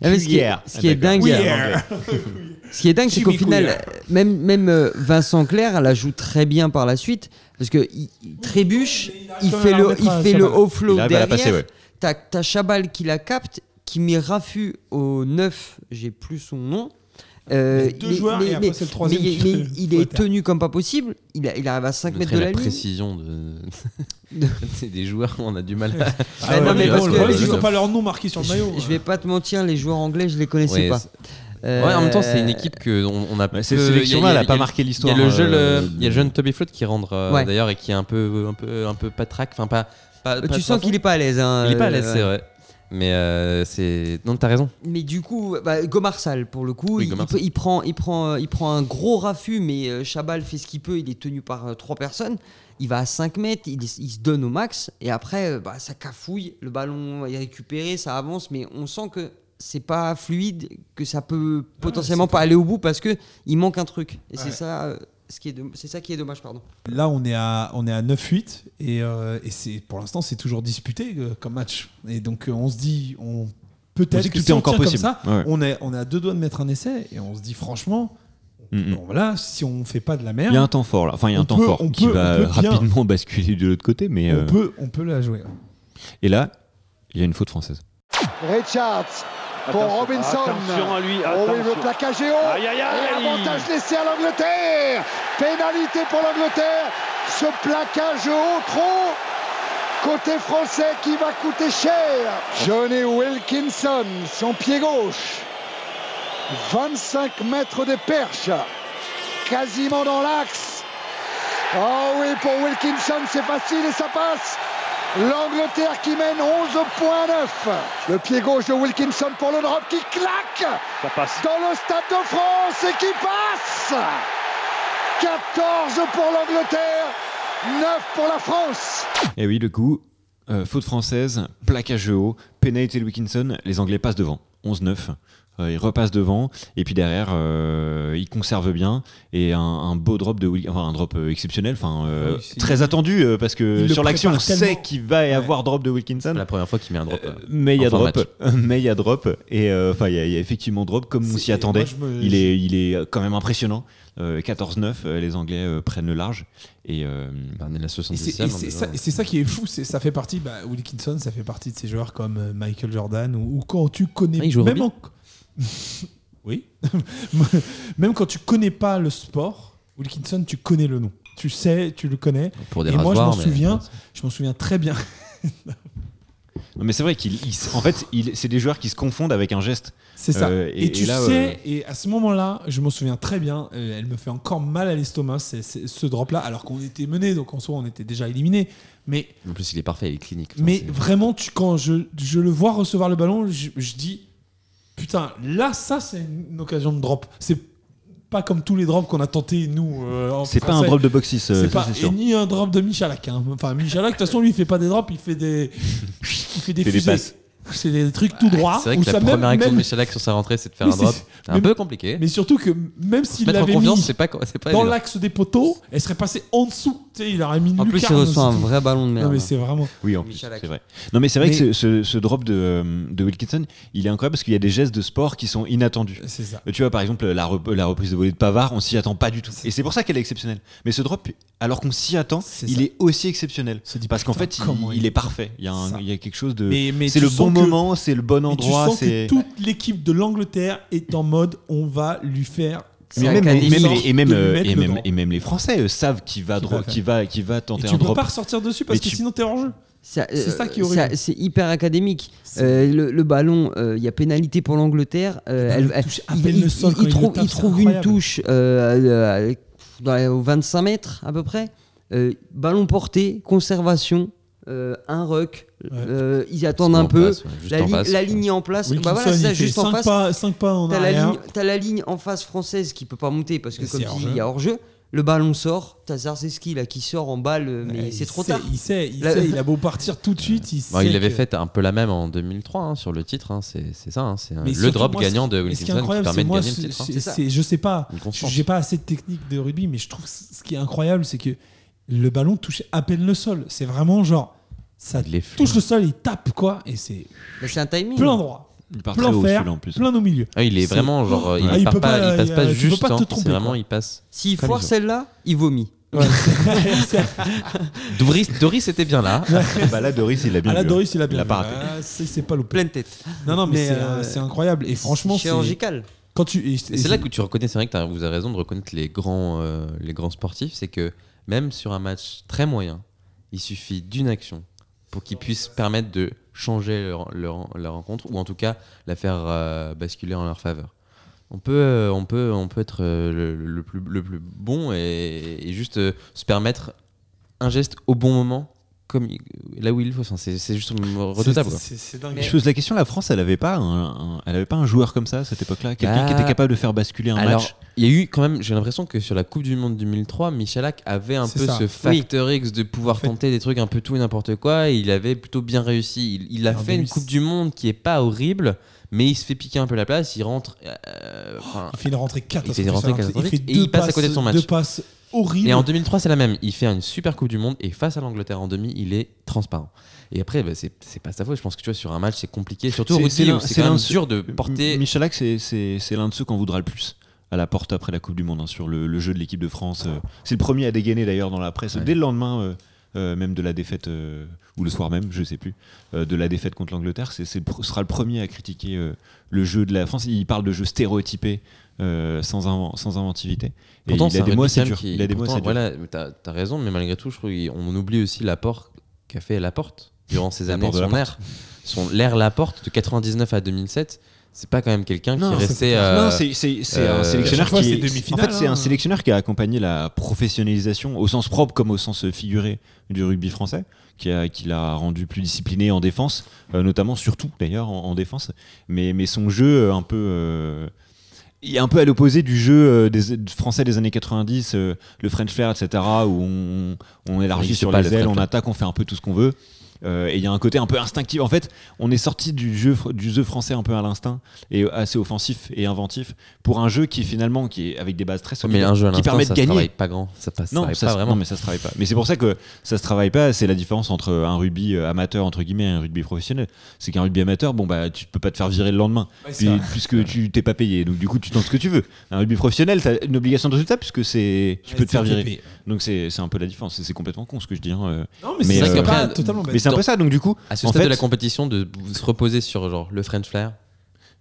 Ah, ce qui est, Cuillère. ce qui est Ah, dingue, Cuillère. ce qui est dingue, c'est qu'au final, même même euh, Vincent Clerc la joue très bien par la suite parce que il, il trébuche, il fait le, il fait le à la derrière. T'as Chabal qui la capte, qui met Rafu au 9, j'ai plus son nom. Euh, Il deux mais- joueurs, mais- et après, mais- c'est le troisième mais- qui mais fait- il est tenu comme pas possible. Il, a- il arrive à 5 mètres de la la ligne. précision de. c'est des joueurs, on a du mal. à- Ah non, ouais, mais parce que- ils ont pas leur nom marqué sur le Je, maillot. je vais pas te mentir, les joueurs anglais, je les connaissais Ouais, pas. Ouais, en même temps, c'est une équipe que on, on a. Cette sélection-là, il elle a il pas marqué Il y l'histoire. a le jeune, euh, il y a le jeune Toby Flood qui rentre euh, d'ailleurs et qui est un peu, un peu, un peu patraque. Enfin, pas. Pas- pas Tu sens qu'il est pas à l'aise. hein, Il est pas à l'aise, euh, c'est vrai. Mais euh, c'est. Non, t'as raison. Mais du coup, bah, Gomarsal, pour le coup, Oui, il, Gomarsal. il- il prend, il, prend, euh, il prend un gros raffut, mais euh, Chabal fait ce qu'il peut, il est tenu par euh, trois personnes. Il va à 5 mètres, il, il se donne au max, et après, euh, bah, ça cafouille, le ballon est récupéré, ça avance, mais on sent que c'est pas fluide, que ça peut potentiellement c'est pas aller au bout parce que il manque un truc. Et Ouais. c'est ça, euh, ce qui est, de- c'est ça qui est dommage, pardon. Là, on est à, on est à 9-8 et, euh, et c'est, pour l'instant, c'est toujours disputé euh, comme match. Et donc, euh, on se dit, on, peut-être que que tout si est on encore possible. comme ça, Ouais. on, est, on est à deux doigts de mettre un essai et on se dit, franchement, Mm, bon, voilà, si on fait pas de la merde, Il y a un temps fort là. Enfin, il y a On un temps peut- fort on qui peut- va on peut bien- rapidement basculer de l'autre côté. Mais, on, euh, peut, on peut la jouer. Et là, il y a une faute française. Richards pour Attention, Robinson. Attention à lui, Oh oui, le plaquage est haut. Aïe, aïe, Et aïe. avantage laissé à l'Angleterre. Pénalité pour l'Angleterre. Ce plaquage haut trop. Côté français qui va coûter cher. Johnny Wilkinson, son pied gauche. 25 mètres de perche. Quasiment dans l'axe. Oh oui, pour Wilkinson, c'est facile et ça passe. L'Angleterre qui mène 11.9. Le pied gauche de Wilkinson pour le drop qui claque Ça passe. dans le Stade de France et qui passe 14 pour l'Angleterre, 9 pour la France. Et oui, le coup, euh, faute française, plaquage haut, pénalité de Wilkinson, les Anglais passent devant, 11-9. Euh, ils repassent devant et puis derrière euh, ils conservent bien et un, un beau drop de enfin un drop euh, exceptionnel enfin euh, Oui, c'est- très attendu euh, parce que il sur l'action on sait qu'il va y Ouais. avoir drop de Wilkinson la première fois qu'il met un drop. Mais il y a drop, mais il y a drop, et euh, enfin il y, a- il y a effectivement drop comme on s'y attendait. moi, je me- il est, il est quand même impressionnant. Euh, 14-9, euh, les Anglais euh, prennent le large et euh, Et c'est 70e. et on c'est est ça, qui est fou, c'est ça fait partie, bah, Wilkinson, ça fait partie de ces joueurs comme Michael Jordan ou, ou quand tu connais Ah, il même en- oui, même quand tu connais pas le sport, Wilkinson, tu connais le nom, tu sais, tu le connais. Pour des et moi, je m'en souviens, je m'en souviens très bien. non, mais c'est vrai qu'il, en fait, c'est des joueurs qui se confondent avec un geste. C'est ça. Euh, et, et- tu et là, sais, euh, et à ce moment-là, je m'en souviens très bien, euh, elle me fait encore mal à l'estomac, ce drop-là, alors qu'on était mené, donc en soi, on était déjà éliminé. Mais En plus, il est parfait, il est clinique. Enfin, Mais vraiment, tu, quand je, je le vois recevoir le ballon, je, je dis putain, là, ça, c'est une occasion de drop. C'est pas comme tous les drops qu'on a tenté, nous. euh, C'est pas un drop de box 6, C'est pas, et ni un drop de Michalak. hein. Enfin, Michalak, de toute façon, lui, il fait pas des drops, il fait des, il fait des Il fait des fusées. passes. C'est des trucs tout droits. C'est vrai que la ça première même- action de même- Michalak sur sa rentrée, c'est de faire un drop. c'est- un peu compliqué. Mais surtout que même s'il l'avait mis c'est pas, c'est pas dans l'axe des poteaux, elle serait passée en dessous. Tu sais, il aurait mis une En plus, il reçoit un vrai ballon de merde. Non, mais c'est vraiment. Oui, en plus, c'est vrai. Non, mais c'est vrai Mais- que ce, ce- drop de, euh, de Wilkinson, il est incroyable parce qu'il y a des gestes de sport qui sont inattendus. C'est ça. Tu vois, par exemple, la, rep- la reprise de volée de Pavard, on s'y attend pas du tout. Et c'est pour ça qu'elle est exceptionnelle. Mais ce drop, alors qu'on s'y attend, il ça. est aussi exceptionnel. Parce qu'en fait, il, est parfait. Il y, a un- Ça. il y a quelque chose de. C'est le bon que- moment, c'est le bon tu endroit. sens que c'est toute l'équipe de l'Angleterre est en mode on va lui faire. Mais même, et, euh, et, même, drop. et même les Français euh, savent qui va, Qui dro- va qui faire. va, qui va Et tenter tu un peux drop. pas ressortir dessus parce Mais que tu- sinon t'es hors jeu. C'est euh, ça qui est horrible. C'est hyper académique. Euh, le, le ballon, euh, il y a pénalité pour l'Angleterre. euh, Le elle- il, trouve, trouve une touche euh, euh, aux 25 mètres à peu près. Euh, ballon porté, conservation, euh, un ruck. Euh, ils attendent En un peu. place, ouais, la, en li- face. la ligne en place. Wilkinson, bah voilà, c'est ça, juste en 5 face. pas, cinq pas en T'as la, arrière. ligne, t'as la ligne en face française qui peut pas monter parce que, Mais comme tu dis, il y a hors-jeu. Le ballon sort, t'as Zarzeski là qui sort en balle, mais Ouais, c'est trop sait, tard. Il sait, il La- sait, il a beau partir tout de suite. Il, Bon, sait il avait que- fait un peu la même en 2003 hein, sur le titre. hein, c'est c'est ça. hein, c'est Mais le drop moi, gagnant de Wilkinson qui permet de gagner le titre. c'est- ça. c'est- je sais pas, j'ai pas assez de technique de rugby, mais je trouve ce qui est incroyable, c'est que le ballon touche à peine le sol. C'est vraiment genre, ça Il est touche le sol, il tape quoi, et c'est Mais c'est un timing. plein droit, Il part très plein haut fer, en plus. plein au milieu. Ah, il est C'est- vraiment genre, euh, il, Ah, il part peut pas, pas- il passe pas juste. pas te hein, tromper, vraiment, il passe. S'il foire celle-là, il vomit. Ouais, Doris, Doris était bien là. bah là, Doris, il a bien Ah là, vu, hein. Doris, il a bien Il pas raté. Ah, c'est pas loupé. Pleine tête. Non, non, mais, Mais, c'est euh, c'est incroyable. Et franchement, c'est chirurgical. quand tu. c'est là que tu reconnais, c'est vrai que t'as- vous avez raison de reconnaître les grands, euh, les grands sportifs, c'est que même sur un match très moyen, il suffit d'une action pour qu'ils puissent permettre de changer leur, rencontre ou en tout cas la faire euh, basculer en leur faveur. On peut, euh, on peut, on peut être euh, le, plus, le plus bon et, juste se permettre un geste au bon moment, comme là où il faut. Enfin, c'est juste redoutable. C'est dingue. Je pose la question, la France, elle avait pas un, un- elle avait pas un joueur comme ça à cette époque-là, quelqu'un qui Bah, était capable de faire basculer un Alors, match. il y a eu quand même, j'ai l'impression que sur la Coupe du Monde 2003, Michalak avait un peu ça. ce facteur X de pouvoir En fait- tenter des trucs un peu tout et n'importe quoi, et il avait plutôt bien réussi. Il, il a En fait une 2006. Coupe du Monde qui est pas horrible, mais il se fait piquer un peu la place, il rentre. euh, enfin, Il fait une rentrée catastrophique. la rentrée. catastrophique fait et il passe à passes- côté de son match. Deux passes horribles. et en 2003, c'est la même. Il fait une super Coupe du Monde, et face à l'Angleterre en demi, il est transparent. Et après, bah, c'est pas sa faute. Je pense que tu vois, sur un match, c'est compliqué. Surtout au C'est- rugby, quand même dur de porter. Michalak, c'est- l'un de ceux qu'on voudra le plus à la porte après la Coupe du Monde hein, sur le, le jeu de l'équipe de France. euh. C'est le premier à dégainer d'ailleurs dans la presse Ouais. dès le lendemain, euh, euh, même de la défaite euh, ou le soir même, je sais plus, euh, de la défaite contre l'Angleterre. C'est sera le premier à critiquer le jeu de la France. Il parle de jeu stéréotypé. sans, inven- sans inventivité. Et Pourtant, il a des mots assez durs. Il a des pourtant. Voilà, t'as as raison, mais malgré tout, je trouve qu'on oublie aussi l'apport qu'a fait Laporte durant ces années. Son air, son l'air Laporte de 99 à 2007, c'est pas quand même quelqu'un qui pas- euh, Non, c'est c'est- c'est euh, un sélectionneur fois, qui est- En fait, c'est hein. un sélectionneur qui a accompagné la professionnalisation au sens propre comme au sens figuré du rugby français, qui a qui l'a rendu plus discipliné en défense, euh, notamment surtout d'ailleurs en, en défense. Mais mais son jeu euh, un peu euh, il est un peu à l'opposé du jeu des français des années 90, euh, le French Flair, etc., où on, on élargit n'existe sur les le ailes, on attaque, on fait un peu tout ce qu'on veut. Euh, et il y a un côté un peu instinctif. En fait, on est sorti du jeu, du jeu français un peu à l'instinct et assez offensif et inventif pour un jeu qui finalement qui est avec des bases très solides, Mais un jeu à qui permet ça de se gagner. travaille pas grand. Ça passe Non, ça ça pas se- vraiment. non, mais ça se travaille pas. Mais c'est pour ça que ça se travaille pas. C'est la différence entre un rugby euh, amateur entre guillemets et un rugby professionnel. C'est qu'un rugby amateur, bon bah tu peux pas te faire virer le lendemain, Ouais, puis- puisque tu t'es pas payé. Donc du coup tu tentes ce que tu veux. Un rugby professionnel, t'as une obligation de résultat puisque c'est tu peux te faire virer. Donc c'est c'est un peu la différence. C'est complètement con ce que je dis. hein, euh. Non, mais, Mais, c'est euh, totalement bête. Mais c'est un peu ça. Donc du coup, À ce en stade fait, de la compétition, de se reposer sur genre le French flair,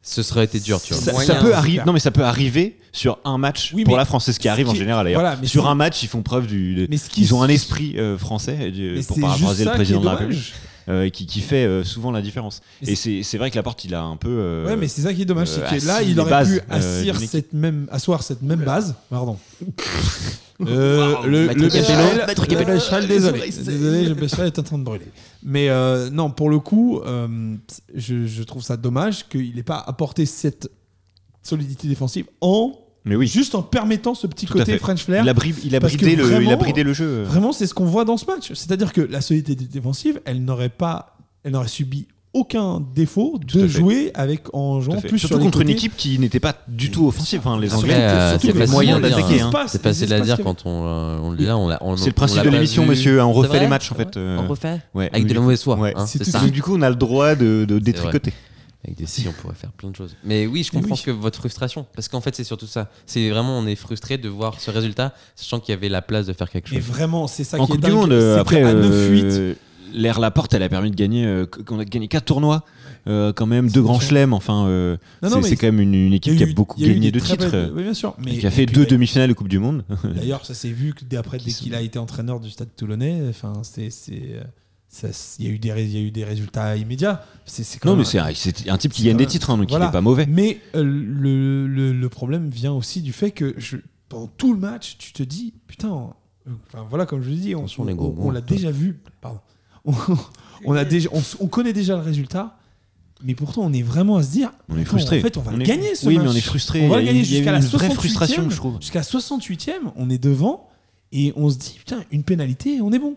ce serait été dur, tu vois. ça, peut arriver. Non mais ça peut arriver sur un match Oui, pour la France. C'est ce qui arrive en général d'ailleurs. voilà, mais sur un match, ils font preuve du. Mais ce qui- Ils ont un esprit euh, français pour paraphraser le président de la. République. euh, qui, qui fait euh, souvent la différence. Et c'est vrai que la porte, il a un peu. euh, Ouais, mais c'est ça qui est dommage, euh, c'est que là, il aurait bases, pu assir cette même, asseoir cette même base. Pardon. Euh, le Maître le Capello, Capello. Désolé, désolé, le Bécherel est en train de brûler. Mais euh, non, pour le coup, euh, je, je trouve ça dommage qu'il n'ait pas apporté cette solidité défensive en Mais oui, juste en permettant ce petit Tout côté. French flair. il a, bri- il a Parce que bridé le, il a bridé le jeu. Vraiment, c'est ce qu'on voit dans ce match. C'est-à-dire que la solidité défensive, elle n'aurait pas, elle n'aurait subi aucun défaut Tout de à jouer avec en jouant à plus Surtout sur contre une équipe qui n'était pas du tout offensive. Enfin, les Anglais. euh, c'est les moyens à d'attaquer, hein. hein. C'est facile à dire quand on, euh, on le dit là. On C'est le principe de l'émission, monsieur. On refait les matchs en fait. euh, On refait ouais. Avec de la mauvaise foi. Ouais. hein, C'est ça. du coup, on a le droit de, de détricoter. Avec des si, on pourrait faire plein de choses. Mais oui, je comprends oui. que votre frustration. Parce qu'en fait, c'est surtout ça. C'est vraiment, on est frustré de voir ce résultat, sachant qu'il y avait la place de faire quelque Mais chose. vraiment, c'est ça En qui est Coupe du dingue. Après, qu'à 9-8, euh, l'ère Laporte, elle a permis de gagner, euh, a gagné 4 tournois, euh, quand même, deux grands chelems. Enfin, euh, Non, non, c'est mais c'est quand même une, équipe qui a beaucoup gagné de titres. belles- euh, Oui, bien sûr. Mais et qui a fait et puis, deux demi-finales de Coupe du Monde. D'ailleurs, ça s'est vu que dès après, dès qu'il a été entraîneur du Stade Toulonnais, enfin, c'est, c'est, euh, ça- il y a eu des, ré- il y a eu des résultats immédiats. C'est, c'est quand non, même mais c'est un, c'est un type qui gagne des titres, hein, donc Voilà. il est pas mauvais. Mais euh, le, le, le problème vient aussi du fait que je, pendant tout le match, tu te dis, putain, euh, enfin voilà, comme je le dis, on, Attention, les on- gros on mots. l'a déjà vu. Pardon. On, on a déjà, on, connaît déjà le résultat, mais pourtant on est vraiment à se dire, On est frustré. En fait, on va On le est- gagner ce Oui, match. mais on est frustré. On va le gagner il y a jusqu'à eu la une vraie 68e. frustration, je trouve. Jusqu'à 68e, on est devant et on se dit, putain, une pénalité, on est bon.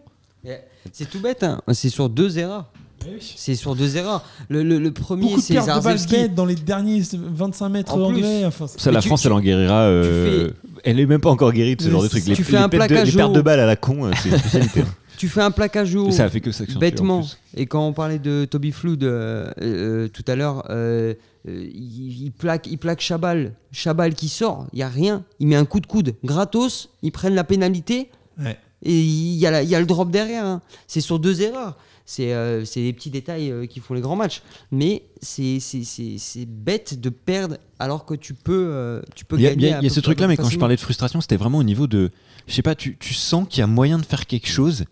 C'est tout bête, hein. c'est sur deux erreurs. C'est sur deux erreurs. Le, le- le premier, c'est bêtes dans les derniers 25 mètres En plus. anglais. Enfin, c'est- Ça, la tu- France, tu- elle en guérira. euh, Elle est même pas encore guérie de ce Mais genre de c'est- truc. Les, tu fais les un pertes de- plaquage les pertes de balles à la con, euh, c'est une spécialité. Tu fais un plaquage au Ça a fait que ça. bêtement. Et quand on parlait de Toby Flood euh, euh, tout à l'heure, euh, euh, il, il plaque, il plaque Chabal. Chabal qui sort, il y a rien. Il met un coup de coude gratos. Ils prennent la pénalité Ouais. et il y, a la- il y a le drop derrière. hein. C'est sur deux erreurs. C'est euh, des petits détails euh, qui font les grands matchs. Mais c'est bête de perdre alors que tu peux, euh, tu peux Il y a, gagner. il y a- y ce truc-là, mais quand je parlais de frustration, c'était vraiment au niveau de. Je sais pas, tu, tu sens qu'il y a moyen de faire quelque chose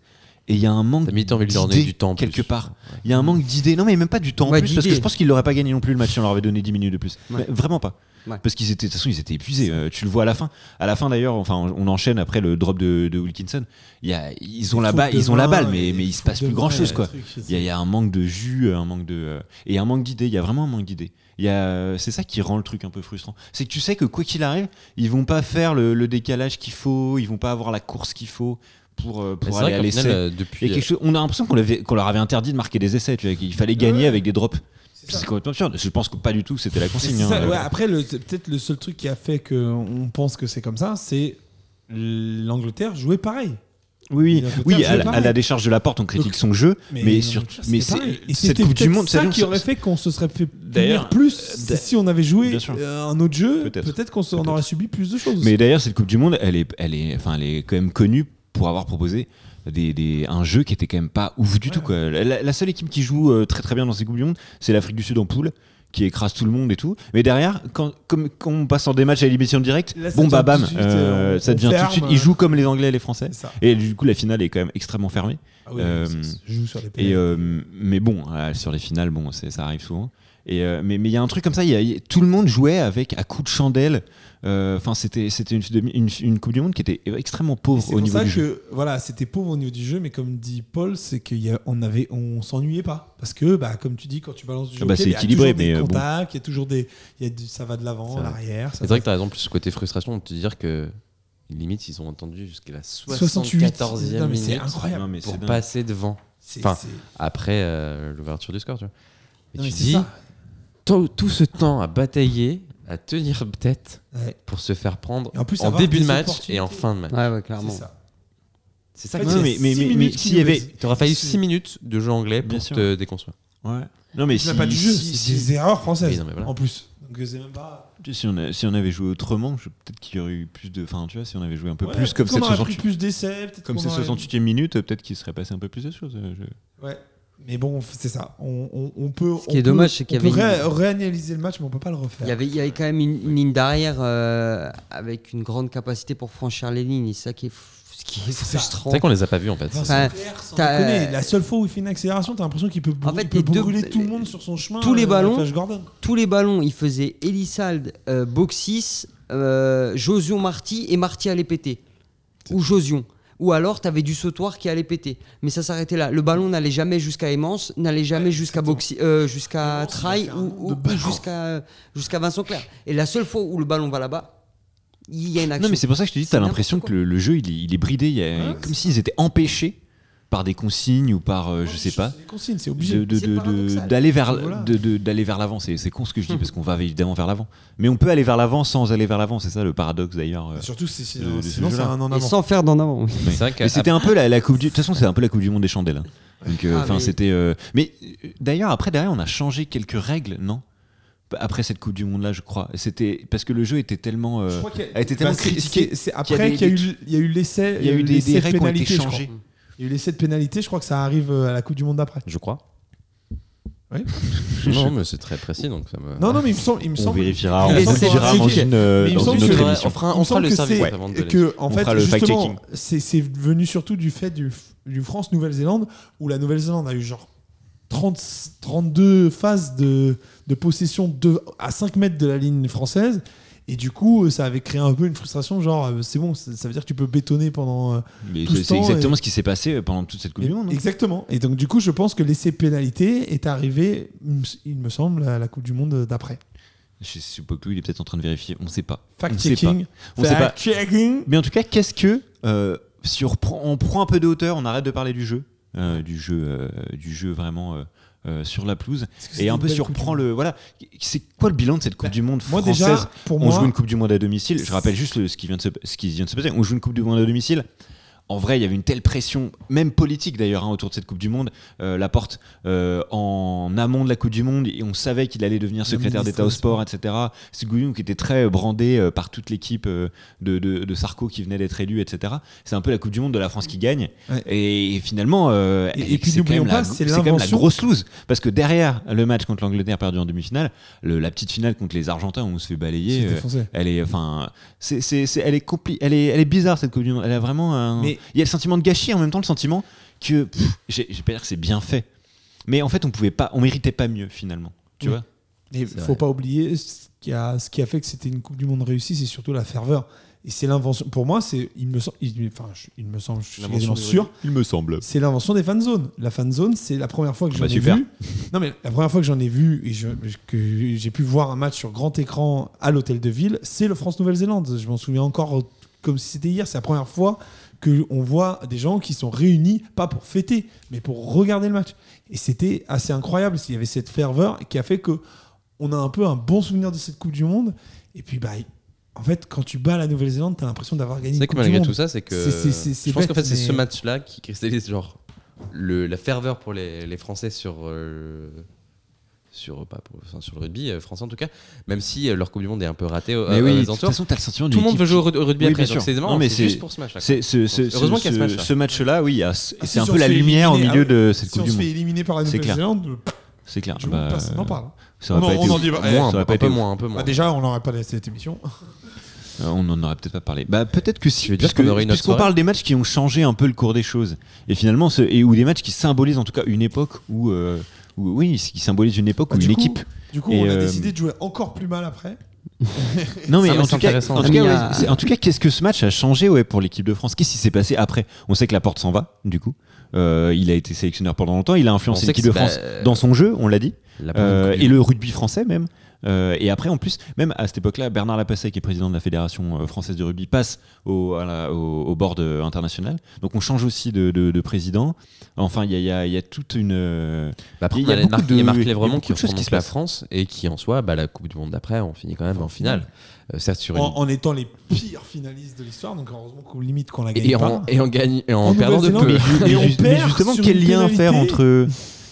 et il y a un manque T'as mis envie de leur donner d'idées du temps en plus. quelque part. Il y a un manque d'idées. Non, mais même pas du temps en plus, parce que je pense qu'ils l'auraient pas gagné non plus le match si on leur avait donné 10 minutes de plus. Ouais. Mais vraiment pas. Ouais. Parce qu'ils étaient, de toute façon, ils étaient épuisés. Euh, tu le vois à la fin. À la fin d'ailleurs, enfin, on enchaîne après le drop de, de Wilkinson. Il y a, ils ont la balle, ils ont la balle, mais, mais il se passe plus grand chose, quoi. Il y, a, il y a un manque de jus, un manque de euh, et un manque d'idées. Il y a vraiment un manque d'idées. A, c'est ça qui rend le truc un peu frustrant. C'est que tu sais que quoi qu'il arrive, ils vont pas faire le, le décalage qu'il faut, ils vont pas avoir la course qu'il faut pour euh, pour aller à l'essai. euh, depuis. chose- on a l'impression qu'on, leur avait interdit de marquer des essais. Tu vois, qu'il fallait gagner Ouais. avec des drops. C'est complètement absurde. Je pense que pas du tout. C'était la consigne. hein. ouais, après, peut-être le seul truc qui a fait qu'on pense que c'est comme ça, c'est l'Angleterre jouait pareil. Oui, oui, À, la- pareil. à la décharge de la porte, on critique Donc, son jeu, Mais, mais, sur, mais cette Coupe du Monde, ça c'est- qui aurait fait qu'on se serait fait D'ailleurs, plus euh, si on avait joué euh, un autre jeu. Peut-être. Peut-être qu'on Peut-être. aurait subi plus de choses. Mais d'ailleurs, cette Coupe du Monde, elle est, elle est, enfin, elle est quand même connue pour avoir proposé des, des- un jeu qui était quand même pas ouf du tout. Quoi. La, la seule équipe qui joue euh, très très bien dans ces Coupes du Monde, c'est l'Afrique du Sud en poule, qui écrase tout le monde et tout. Mais derrière, quand, comme, quand on passe en des matchs à élimination directe, bon bah bam, suite, euh, on- ça devient tout de suite. Ils jouent comme les Anglais et les Français. Et du coup, la finale est quand même extrêmement fermée. Ah oui, Euh, ça se joue sur les Et mais bon, sur les finales, bon, ça arrive souvent. Et euh, mais mais il y a un truc comme ça, il y a- il y a- tout le monde jouait avec à coups de chandelle. Euh, Enfin, c'était c'était une, demi- une, une Coupe du Monde qui était extrêmement pauvre au pour niveau ça du que jeu. voilà, c'était pauvre au niveau du jeu, mais comme dit Paul, c'est qu'on avait, on s'ennuyait pas parce que, bah, comme tu dis, quand tu balances du jeu, Ah bah, au pied, c'est il y a équilibré, toujours des mais, euh, bon. contacts, il y a toujours des, il y a du- ça va de l'avant, l'arrière. C'est vrai que t'as raison, plus ce côté frustration de te dire que limite, ils ont attendu jusqu'à la 68. 74e Non, mais c'est minute incroyable. Non, mais pour dingue. passer devant. Enfin, Après euh, l'ouverture du score, tu vois. Et non, mais tu c'est dis, ça. Tout, tout ce temps à batailler, à tenir tête Ouais. pour se faire prendre en plus, en avoir début de match et en fin de match. Ouais, ouais, C'est clairement. ça. C'est ça Non, y mais, s'il y avait. Tu auras fallu C'est- 6 minutes de jeu anglais Bien pour sûr. te déconstruire. Ouais. Non, mais si, pas du jeu, si- c'est des erreurs françaises non, voilà. en plus. Donc euh, c'est même pas. si on, a- si on avait joué autrement, peut-être qu'il y aurait eu plus de. Enfin, tu vois, si on avait joué un peu Ouais, plus comme cette qu'on aurait pris 68 plus d'essais, peut-être comme 68e minute, peut-être qu'il serait passé un peu plus de choses. euh, je- Ouais. Mais bon, c'est ça. On, on- on peut. Ce qui est peut- dommage, c'est qu'il y on peut avait ré- réanalyser le match, mais on peut pas le refaire. Il y, avait, il y avait quand même une, une ligne d'arrière euh, avec une grande capacité pour franchir les lignes. Et c'est ça qui est, ce qui est C'est ça. frustrant. C'est vrai qu'on les a pas vus en fait. Enfin, la seule fois où il fait une accélération, t'as l'impression qu'il peut, En fait, il peut deux- brûler tout le monde sur son chemin. tous les euh, ballons-. Tous les ballons, il faisait Elisald, euh, Boxis, euh, Josion Marty et Marty allait péter. Ou Josion. Ou alors, t'avais du sautoir qui allait péter. Mais ça s'arrêtait là. Le ballon n'allait jamais jusqu'à Aimance, n'allait jamais jusqu'à Boxy, euh, jusqu'à Trail ou, jusqu'à jusqu'à Vincent Clerc. Et la seule fois où le ballon va là-bas, il y a une action. Non, mais c'est pour ça que je te dis, t'as l'impression que le, le jeu il est, il est bridé, il y a- Ouais, comme s'ils étaient empêchés par des consignes ou par, euh, je sais pas, C'est obligé. d'aller vers, Voilà. d'aller vers l'avant. C'est c'est con ce que je dis parce qu'on va évidemment vers l'avant. Mais on peut aller vers l'avant sans aller vers l'avant. C'est ça le paradoxe d'ailleurs. euh. Surtout si de- sinon c'est un en Et avant. sans faire d'en avant. oui. Mais- c'était un peu la, la coupe du. De toute façon, c'est un peu la coupe du monde des chandelles. hein. Donc, euh, Ah, enfin, mais- c'était. euh, Mais d'ailleurs, après, derrière, on a changé quelques règles, non? Après cette coupe du monde là, je crois. C'était parce que le jeu était tellement. euh, Je crois a été tellement bah, c'est- critiqué c'est- après qu'il y a eu il y a eu l'essai. Il y a eu des, des de règles qui ont été changées. Il y a eu l'essai de pénalité, je crois que ça arrive euh, à la Coupe du Monde d'après. Je crois. Oui. Non, mais c'est très précis donc ça me. Non, non, mais il me semble. Il me On semble vérifiera, on Mais c'est vérifiera dans une, euh, Mais il me dans semble une que- autre Ouais, émission. on fera, on fera le que service c'est- avant de que en On fait fera le justement c'est c'est venu surtout du fait du, du France Nouvelle-Zélande où la Nouvelle-Zélande a eu genre 30, 32 phases de, de possession de, à 5 mètres de la ligne française et du coup ça avait créé un peu une frustration genre euh, c'est bon ça ça veut dire que tu peux bétonner pendant euh, Mais tout c'est ce exactement et- ce qui s'est passé euh, pendant toute cette Coupe du Monde. hein. exactement et donc du coup je pense que l'essai pénalité est arrivé il me- semble à la Coupe du Monde d'après Je sais pas il est peut-être en train de vérifier. On sait pas. On sait fact-checking pas. On sait pas. fact-checking Mais en tout cas, qu'est-ce que euh, si on, reprend- on prend un peu de hauteur, on arrête de parler du jeu, euh, du jeu, euh, du jeu vraiment euh, sur la pelouse, et un peu reprend le voilà, c'est quoi le bilan de cette Coupe Bah, du Monde moi française déjà pour On moi joue une Coupe du Monde à domicile. Je rappelle juste le- ce qui vient de se, ce qui vient de se passer. On joue une Coupe du Monde à domicile. En vrai, il y avait une telle pression, même politique d'ailleurs, hein, autour de cette Coupe du Monde. Euh, la porte euh, en amont de la Coupe du Monde, et on savait qu'il allait devenir secrétaire d'État au sport, etc. C'est Gouillon qui était très brandé euh, par toute l'équipe euh, de, de, de Sarko qui venait d'être élu, etc. C'est un peu la Coupe du Monde de la France qui gagne. Ouais. Et, et finalement, euh, Et- et puis c'est quand n'oublions pas, c'est quand même la grosse loose. Parce que derrière le match contre l'Angleterre perdu en demi-finale, le- la petite finale contre les Argentins où on se fait balayer. Euh, elle est, enfin, elle est elle est, elle est bizarre cette Coupe du Monde. Elle a vraiment un. Mais- Il y a le sentiment de gâchis, en même temps le sentiment que, je vais pas dire que c'est bien fait, mais en fait on pouvait pas, on méritait pas mieux finalement. Tu Oui. vois il faut pas oublier ce qui a, ce qui a fait que c'était une Coupe du Monde réussie, c'est surtout la ferveur. Et c'est l'invention. Pour moi, c'est, il me semble, il, enfin, je- il me semble, je suis quasiment sûr, Il me semble. c'est l'invention des fan zones. La fan zone, c'est la première fois que j'en Bah, ai super. vu. Non, mais la première fois que j'en ai vu et je- que j'ai pu voir un match sur grand écran à l'hôtel de ville, c'est le France-Nouvelle-Zélande. Je m'en souviens encore comme si c'était hier. C'est la première fois que on voit des gens qui sont réunis, pas pour fêter, mais pour regarder le match. Et c'était assez incroyable. Il y avait cette ferveur qui a fait que on a un peu un bon souvenir de cette Coupe du Monde. Et puis, bah, en fait, quand tu bats la Nouvelle-Zélande, tu as l'impression d'avoir gagné C'est que malgré tout ça, c'est que. Je pense qu'en fait, bête, c'est ce mais- match-là qui cristallise genre le, la ferveur pour les, les Français sur. euh, sur, pas pour- enfin, sur le rugby euh, français en tout cas, même si euh, leur Coupe du Monde est un peu ratée Mais oui, de toute façon, t'as le sentiment Tout le monde veut jouer au ru- au rugby Oui, après, donc c'est évidemment, Non, mais c'est c'est- juste pour ce match-là. C'est, Heureusement qu'il y a ce match-là. ce match-là, oui, c'est Ah, si un on peu la lumière au milieu ah, de cette Si Coupe on du se fait Monde. éliminer par la C'est clair. Nouvelle-Zélande, C'est clair. Bah, personne n'en parle. Ça aurait On en- on dit- un pas peu moins. Bah, déjà, on n'aurait pas laissé cette émission. Euh, On n'en aurait peut-être pas parlé. Bah, peut-être que si. Tu veux dire puisque- qu'on aurait une autre Puisqu'on soirée parle des matchs qui ont changé un peu le cours des choses. Et finalement, ce- et, ou des matchs qui symbolisent en tout cas une époque où. euh, où- oui, qui symbolisent une époque Bah, ou une coup, équipe. Du coup, Et, on a euh, décidé de jouer encore plus mal après. Non, mais en tout, cas, en, tout cas, ouais, en tout qu'est-ce que ce match a changé ouais, pour l'équipe de France? Qu'est-ce qui s'est passé après? On sait que la porte s'en va, du coup. Euh, il a été sélectionneur pendant longtemps. Il a influencé l'équipe de France bah, dans son jeu, on l'a dit. Euh, et le rugby français même. Euh, et après, en plus, même à cette époque-là, Bernard Lapasset, qui est président de la Fédération euh, française de rugby, passe au, à la- au, au board euh, international. Donc on change aussi de, de- de président. Enfin, il y a, y y toute une. Bah, après, Il y on a Marc, de- il y a Marc Lévremont qui de choses qui représente se la. France et qui en soi, bah, la Coupe du Monde d'après, on finit quand même en finale. Euh, certes sur une. En, en étant les pires finalistes de l'histoire, donc heureusement qu'au limite qu'on la gagne et, pas. en, et en gagne et en, En perdant de peu. Mais, Et on mais perd justement, sur quel une lien pénalité. faire entre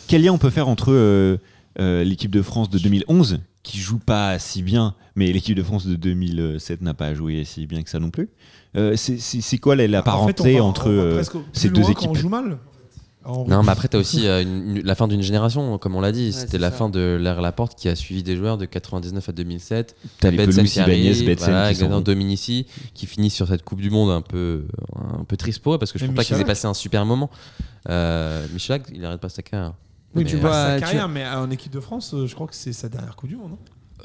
quel lien on peut faire entre euh, euh, l'équipe de France de 2011 qui joue pas si bien, mais l'équipe de France de 2007 n'a pas joué si bien que ça non plus. Euh, c'est- quoi la, la En fait, on parenté va- entre euh, ces deux quand On équipes joue mal. En Non, mais après, t'as aussi euh, une- une- la fin d'une génération, comme on l'a dit. C'était la ça. fin de l'ère Laporte qui a suivi des joueurs de 99 à 2007. T'as les Betsen Pelouse, qui arrive, voilà, sont- Dominici qui finissent sur cette Coupe du Monde un peu, un peu triste pour eux parce que je Et trouve pas qu'ils aient passé un super moment. Euh, il arrête pas sa carrière. Oui, Mais, tu vois, sa tu- carrière, mais en équipe de France, euh, je crois que c'est sa dernière Coupe du Monde. non?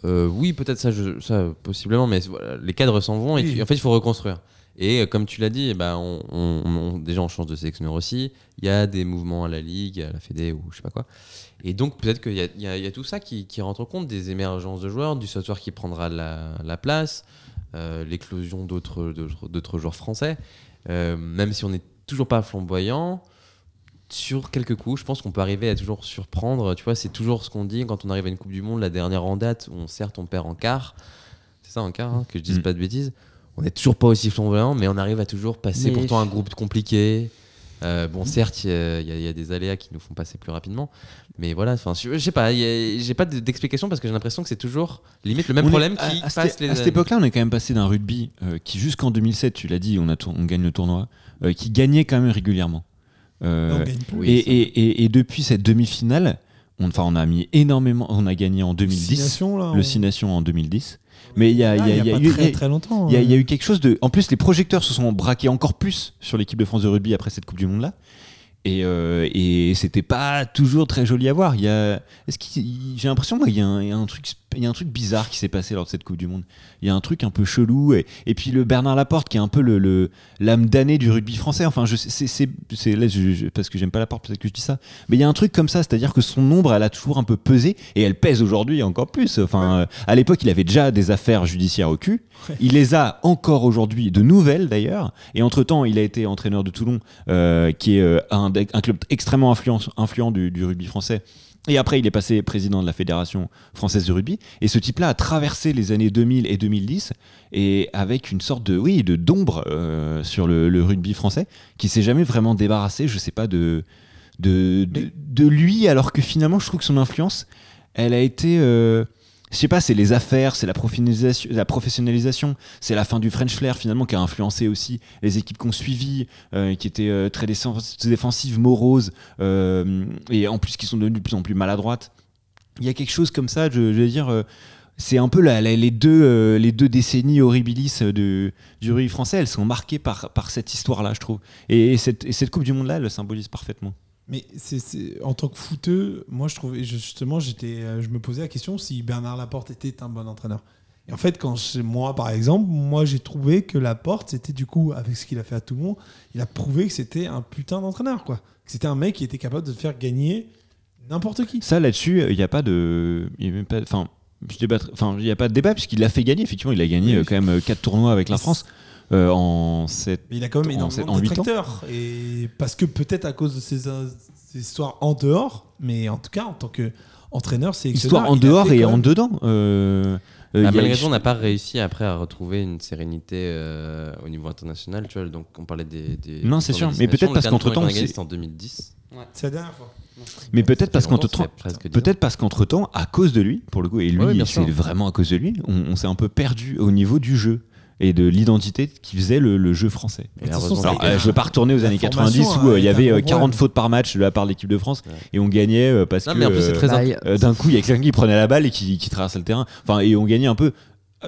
Euh, oui, peut-être ça, je- ça, possiblement, mais voilà, les cadres s'en vont et Oui. tu- en fait, il faut reconstruire. Et euh, comme tu l'as dit, eh ben, on, on- on- déjà on change de sélectionneur aussi. Il y a des mouvements à la Ligue, à la Fédé ou je sais pas quoi. Et donc peut-être qu'il y y y a tout ça qui, qui rentre en compte, des émergences de joueurs, du sauteur qui prendra la, la place, euh, l'éclosion d'autres joueurs français. Euh, même si on n'est toujours pas flamboyant, sur quelques coups, je pense qu'on peut arriver à toujours surprendre. Tu vois, c'est toujours ce qu'on dit quand on arrive à une Coupe du Monde, la dernière en date, où on certes on perd en quart. C'est ça en quart, hein, que je dise Mm. pas de bêtises. On n'est toujours pas aussi flamboyant, mais on arrive à toujours passer Mais- pourtant un groupe compliqué. Euh, bon, certes, il y, a- y y des aléas qui nous font passer plus rapidement, mais voilà. Enfin, je je sais pas, j'ai pas d'explication parce que j'ai l'impression que c'est toujours limite le même On problème à- qui à, passe cette, les à cette époque-là, on est quand même passé d'un rugby euh, qui jusqu'en 2007, tu l'as dit, on, a tour- on gagne le tournoi, euh, qui gagnait quand même régulièrement. Euh, On et, et- et- et depuis cette demi-finale, on, enfin, on a mis énormément, on a gagné en 2010, Six Nations, là, le on- Six Nations en 2010. Mais il y a, il y a- il y a pas eu- très, très longtemps. il y, a, il y a eu quelque chose de. En plus, les projecteurs se sont braqués encore plus sur l'équipe de France de rugby après cette Coupe du Monde là. Et, euh, et c'était pas toujours très joli à voir. Il y a, est-ce qu'il, j'ai l'impression qu'il y, un- y a un truc, il y a un truc bizarre qui s'est passé lors de cette Coupe du Monde. Il y a un truc un peu chelou. Et, et puis le Bernard Laporte qui est un peu le, l'âme damnée du rugby français. Enfin, je, c'est, c'est, c'est là, je- je- parce que j'aime pas Laporte, peut-être que je dis ça. Mais il y a un truc comme ça, c'est-à-dire que son ombre, elle a toujours un peu pesé et elle pèse aujourd'hui encore plus. Enfin, euh, à l'époque, il avait déjà des affaires judiciaires au cul. Il les a encore aujourd'hui, de nouvelles d'ailleurs. Et entre-temps, il a été entraîneur de Toulon, euh, qui est euh, un, club extrêmement influent, influent du, du rugby français. Et après, il est passé président de la Fédération française de rugby. Et ce type-là a traversé les années 2000 et 2010 et avec une sorte de, oui, de d'ombre euh, sur le, le rugby français qui s'est jamais vraiment débarrassé, je sais pas, de, de, de, de lui, alors que finalement, je trouve que son influence, elle a été. euh, je sais pas, c'est les affaires, c'est la professionnalisation, c'est la fin du French Flair finalement qui a influencé aussi les équipes qu'on suivi, euh, qui étaient euh, très défensives, moroses, euh, et en plus qui sont devenues de plus en plus maladroites. Il y a quelque chose comme ça, je, je veux dire, euh, c'est un peu la- la- les, deux, euh, les deux décennies horribilis de, du rugby français, elles sont marquées par, par cette histoire-là, je trouve. Et, cette, et cette Coupe du Monde-là, elle le symbolise parfaitement. Mais c'est, en tant que footeux, moi je trouvais justement, j'étais, euh, je me posais la question si Bernard Laporte était un bon entraîneur. Et en fait, quand moi, par exemple, moi j'ai trouvé que Laporte, c'était du coup, avec ce qu'il a fait à Toulon, il a prouvé que c'était un putain d'entraîneur, quoi. Que c'était un mec qui était capable de faire gagner n'importe qui. Ça, là-dessus, il n'y a pas de. il y a même pas- Enfin. je débattrai- Enfin, il n'y a pas de débat puisqu'il l'a fait gagner. Effectivement, il a gagné Oui. euh, quand même 4 tournois avec la France euh, en 7 Mais il a quand même énormément en de détracteurs. Et parce que peut-être à cause de ces, ces histoires en dehors, mais en tout cas, en tant qu'entraîneur, c'est Histoire en dehors et en dedans. Euh, euh, Ah, malgré tout, on n'a pas réussi après à retrouver une sérénité euh, au niveau international. Tu vois, donc on parlait des. des Non, c'est sûr, mais peut-être parce a gagné, c'est- en 2010. C'est la dernière fois. Mais peut-être parce qu'entre dix peut-être parce qu'entre temps, à cause de lui, pour le coup, et lui, Ouais, c'est vraiment à cause de lui, on, on s'est un peu perdu au niveau du jeu et de l'identité qui faisait le, le jeu français. Et façon, Alors, euh, je veux pas retourner aux années formation 90 où a euh, il y avait gros euh, 40 problème. fautes par match de la part de l'équipe de France et on gagnait euh, parce Non, que euh, Bah, euh, d'un coup il y a quelqu'un qui prenait la balle et qui, qui traversait le terrain. Enfin, et on gagnait un peu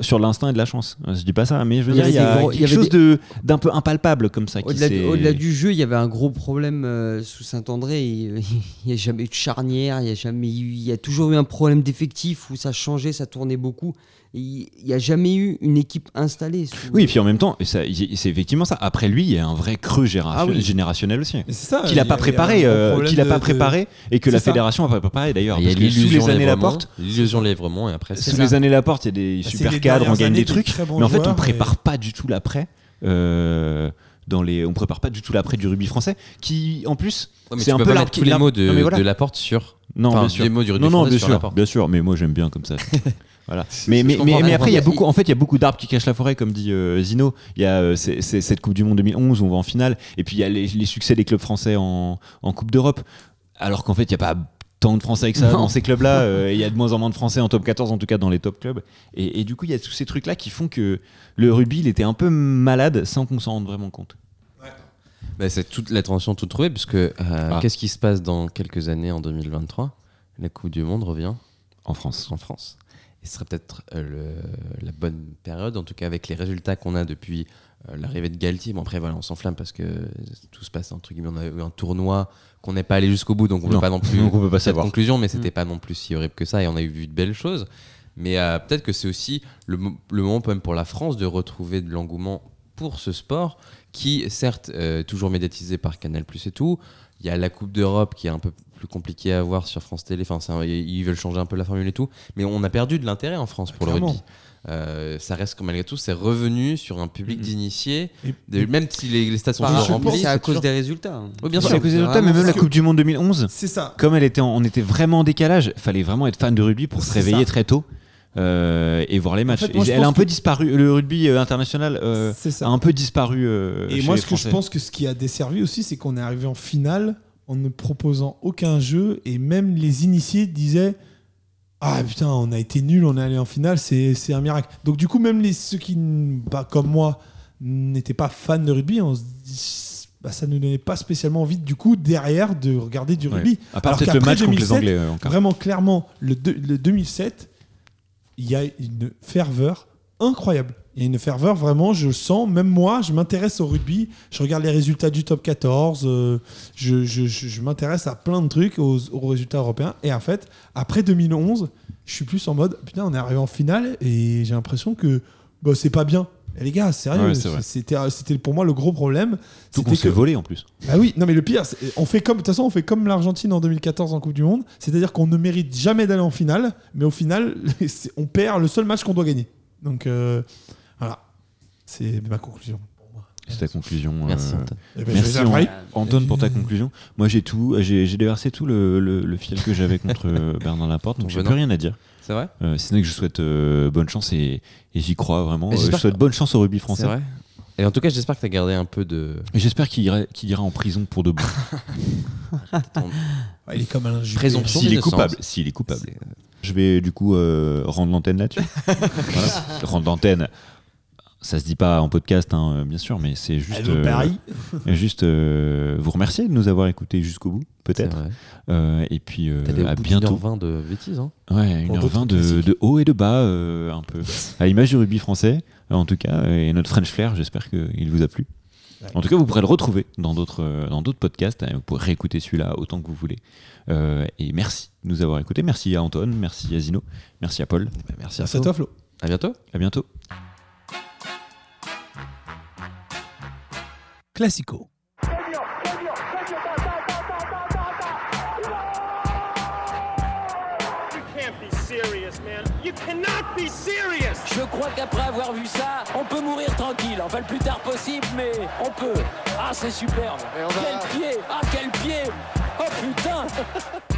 sur l'instinct et de la chance. Je dis pas ça, mais je veux Il y dire, il y a gros- y quelque avait chose des- d'un peu impalpable comme ça. Au-delà du, jeu, il y avait un gros problème euh, sous Saint-André. Il n'y a jamais eu de charnière, il y a jamais eu, il y a toujours eu un problème d'effectif où ça changeait, ça tournait beaucoup. Il n'y a jamais eu une équipe installée. sous- Oui, et puis en même temps, ça- c'est effectivement ça. Après lui, il y a un vrai creux génération- Ah oui. générationnel aussi. Ça. Qu'il a il y pas préparé, euh, qu'il a de- pas de- préparé et que la ça. fédération a pas préparé d'ailleurs. Il y a Parce que sous l'illusion les années Lèvremont, Laporte, L'illusion Lèvremont et après sous c'est les années Laporte, il y a des Bah, super les cadres, on gagne des de trucs, mais en fait, on joueurs prépare pas du tout l'après. euh, dans les, on prépare pas du tout l'après du rugby français, qui en plus, Ouais, c'est un peux peu pas l'arbre tous les mots de, de Laporte sur. Non, bien sûr. des mots du rugby non, non, français bien sur sûr, bien sûr, mais moi j'aime bien comme ça. voilà. Mais, mais, je mais, comprends. mais après, il y a beaucoup, en fait, il y a beaucoup d'arbres qui cachent la forêt, comme dit euh, Zino. Il y a euh, c'est- c'est cette Coupe du Monde 2011 où on va en finale, et puis il y a les, les succès des clubs français en, en Coupe d'Europe. Alors qu'en fait, il n'y a pas tant de Français que ça Non. dans ces clubs-là. euh, Il y a de moins en moins de Français en top 14, en tout cas dans les top clubs. Et, et du coup, il y a tous ces trucs-là qui font que le rugby, il était un peu malade sans qu'on s'en rende vraiment compte. Bah, c'est toute l'attention toute trouvée, parce que euh, Ah. qu'est-ce qui se passe dans quelques années en 2023 La Coupe du Monde revient En France. en France. Et ce serait peut-être euh, la bonne période, en tout cas avec les résultats qu'on a depuis euh, l'arrivée de Galtier. Bon, après, voilà, on s'enflamme parce que tout se passe entre guillemets. On a eu un tournoi qu'on n'est pas allé jusqu'au bout, donc on ne peut pas non plus on peut pas cette savoir. conclusion, mais c'était pas non plus si horrible que ça et on a eu vu de belles choses. Mais euh, peut-être que c'est aussi le, mo- le moment même pour la France de retrouver de l'engouement pour ce sport qui, certes, euh, toujours médiatisé par Canal Plus et tout. Il y a la Coupe d'Europe qui est un peu plus compliquée à voir sur France Télé. Enfin, c'est un- ils veulent changer un peu la formule et tout. Mais on a perdu de l'intérêt en France pour le rugby. Euh, ça reste malgré tout, c'est revenu sur un public d'initiés. Même si les, les stades sont toujours remplis. c'est à c'est cause des résultats. hein. Oui, bien C'est sûr. à cause des résultats, mais même la Coupe du Monde 2011, C'est ça. comme elle était en- on était vraiment en décalage, fallait vraiment être fan de rugby pour se C'est réveiller ça. très tôt euh, et voir les matchs. fait, moi, elle a pense un peu que- disparu, le rugby euh, international euh, C'est ça. a un peu disparu. euh, Et chez moi, les ce que je pense que ce qui a desservi aussi, c'est qu'on est arrivé en finale en ne proposant aucun jeu et même les initiés disaient Ah putain, on a été nul, on est allé en finale, c'est un miracle. Donc, du coup, même les, ceux qui, bah, comme moi, n'étaient pas fans de rugby, on se dit bah, ça ne donnait pas spécialement envie, du coup, derrière, de regarder du Ouais. rugby. À part Alors le match contre les 2007, Anglais euh, encore. Vraiment, clairement, le 2007, il y a une ferveur incroyable. Il y a une ferveur, vraiment, je sens, même moi, je m'intéresse au rugby, je regarde les résultats du top 14, euh, je, je- je- je m'intéresse à plein de trucs, aux, aux résultats européens. Et en fait, après 2011, je suis plus en mode, putain, on est arrivé en finale et j'ai l'impression que bah, c'est pas bien. Et les gars, sérieux, Ouais, c'était c'était pour moi le gros problème. Tout qu'on s'est que- volé en plus. bah oui, non mais le pire, on fait comme de toute façon on fait comme l'Argentine en 2014 en Coupe du Monde, c'est-à-dire qu'on ne mérite jamais d'aller en finale, mais au final on perd le seul match qu'on doit gagner. Donc euh, voilà, c'est ma conclusion. C'est ta conclusion. Merci, euh, Antoine. Eh ben, Merci je vais An- après- Antoine pour ta conclusion. Moi j'ai tout, j'ai déversé tout le, le, le fiel que j'avais contre euh, Bernard Laporte, donc j'ai venin. plus rien à dire. C'est vrai Euh, si ce n'est que je souhaite euh, bonne chance et, et j'y crois vraiment. Euh, je j'espère souhaite que- bonne chance au rugby C'est français. vrai. Et en tout cas, j'espère que tu as gardé un peu de. J'espère qu'il ira, en prison pour de bon. il est comme Juppé. Présomption S'il est coupable. S'il est coupable. C'est- Je vais du coup euh, rendre l'antenne là-dessus. voilà. Rendre l'antenne. Ça se dit pas en podcast, hein, euh, bien sûr, mais c'est juste, euh, Paris. juste euh, vous remercier de nous avoir écoutés jusqu'au bout, peut-être. Euh, et puis euh, à bientôt. d'une heure vingt de bêtises. Hein. Ouais, Pour 1h20 d'autres de, de haut et de bas, euh, un peu. À l'image du rugby français, en tout cas, et notre French Flair, j'espère qu'il vous a plu. En tout cas, vous pourrez le retrouver dans d'autres euh, dans d'autres podcasts. hein, Vous pourrez réécouter celui-là autant que vous voulez. Euh, et merci de nous avoir écoutés. Merci à Antoine, merci à Zino, merci à Paul. Bah, merci à Merci à toi. toi Flo. À bientôt. À bientôt. Classico. Crois qu'après avoir vu ça, on peut mourir tranquille. Enfin, le plus tard possible, mais on peut. Ah, c'est superbe. Quel pied Ah, quel pied Oh putain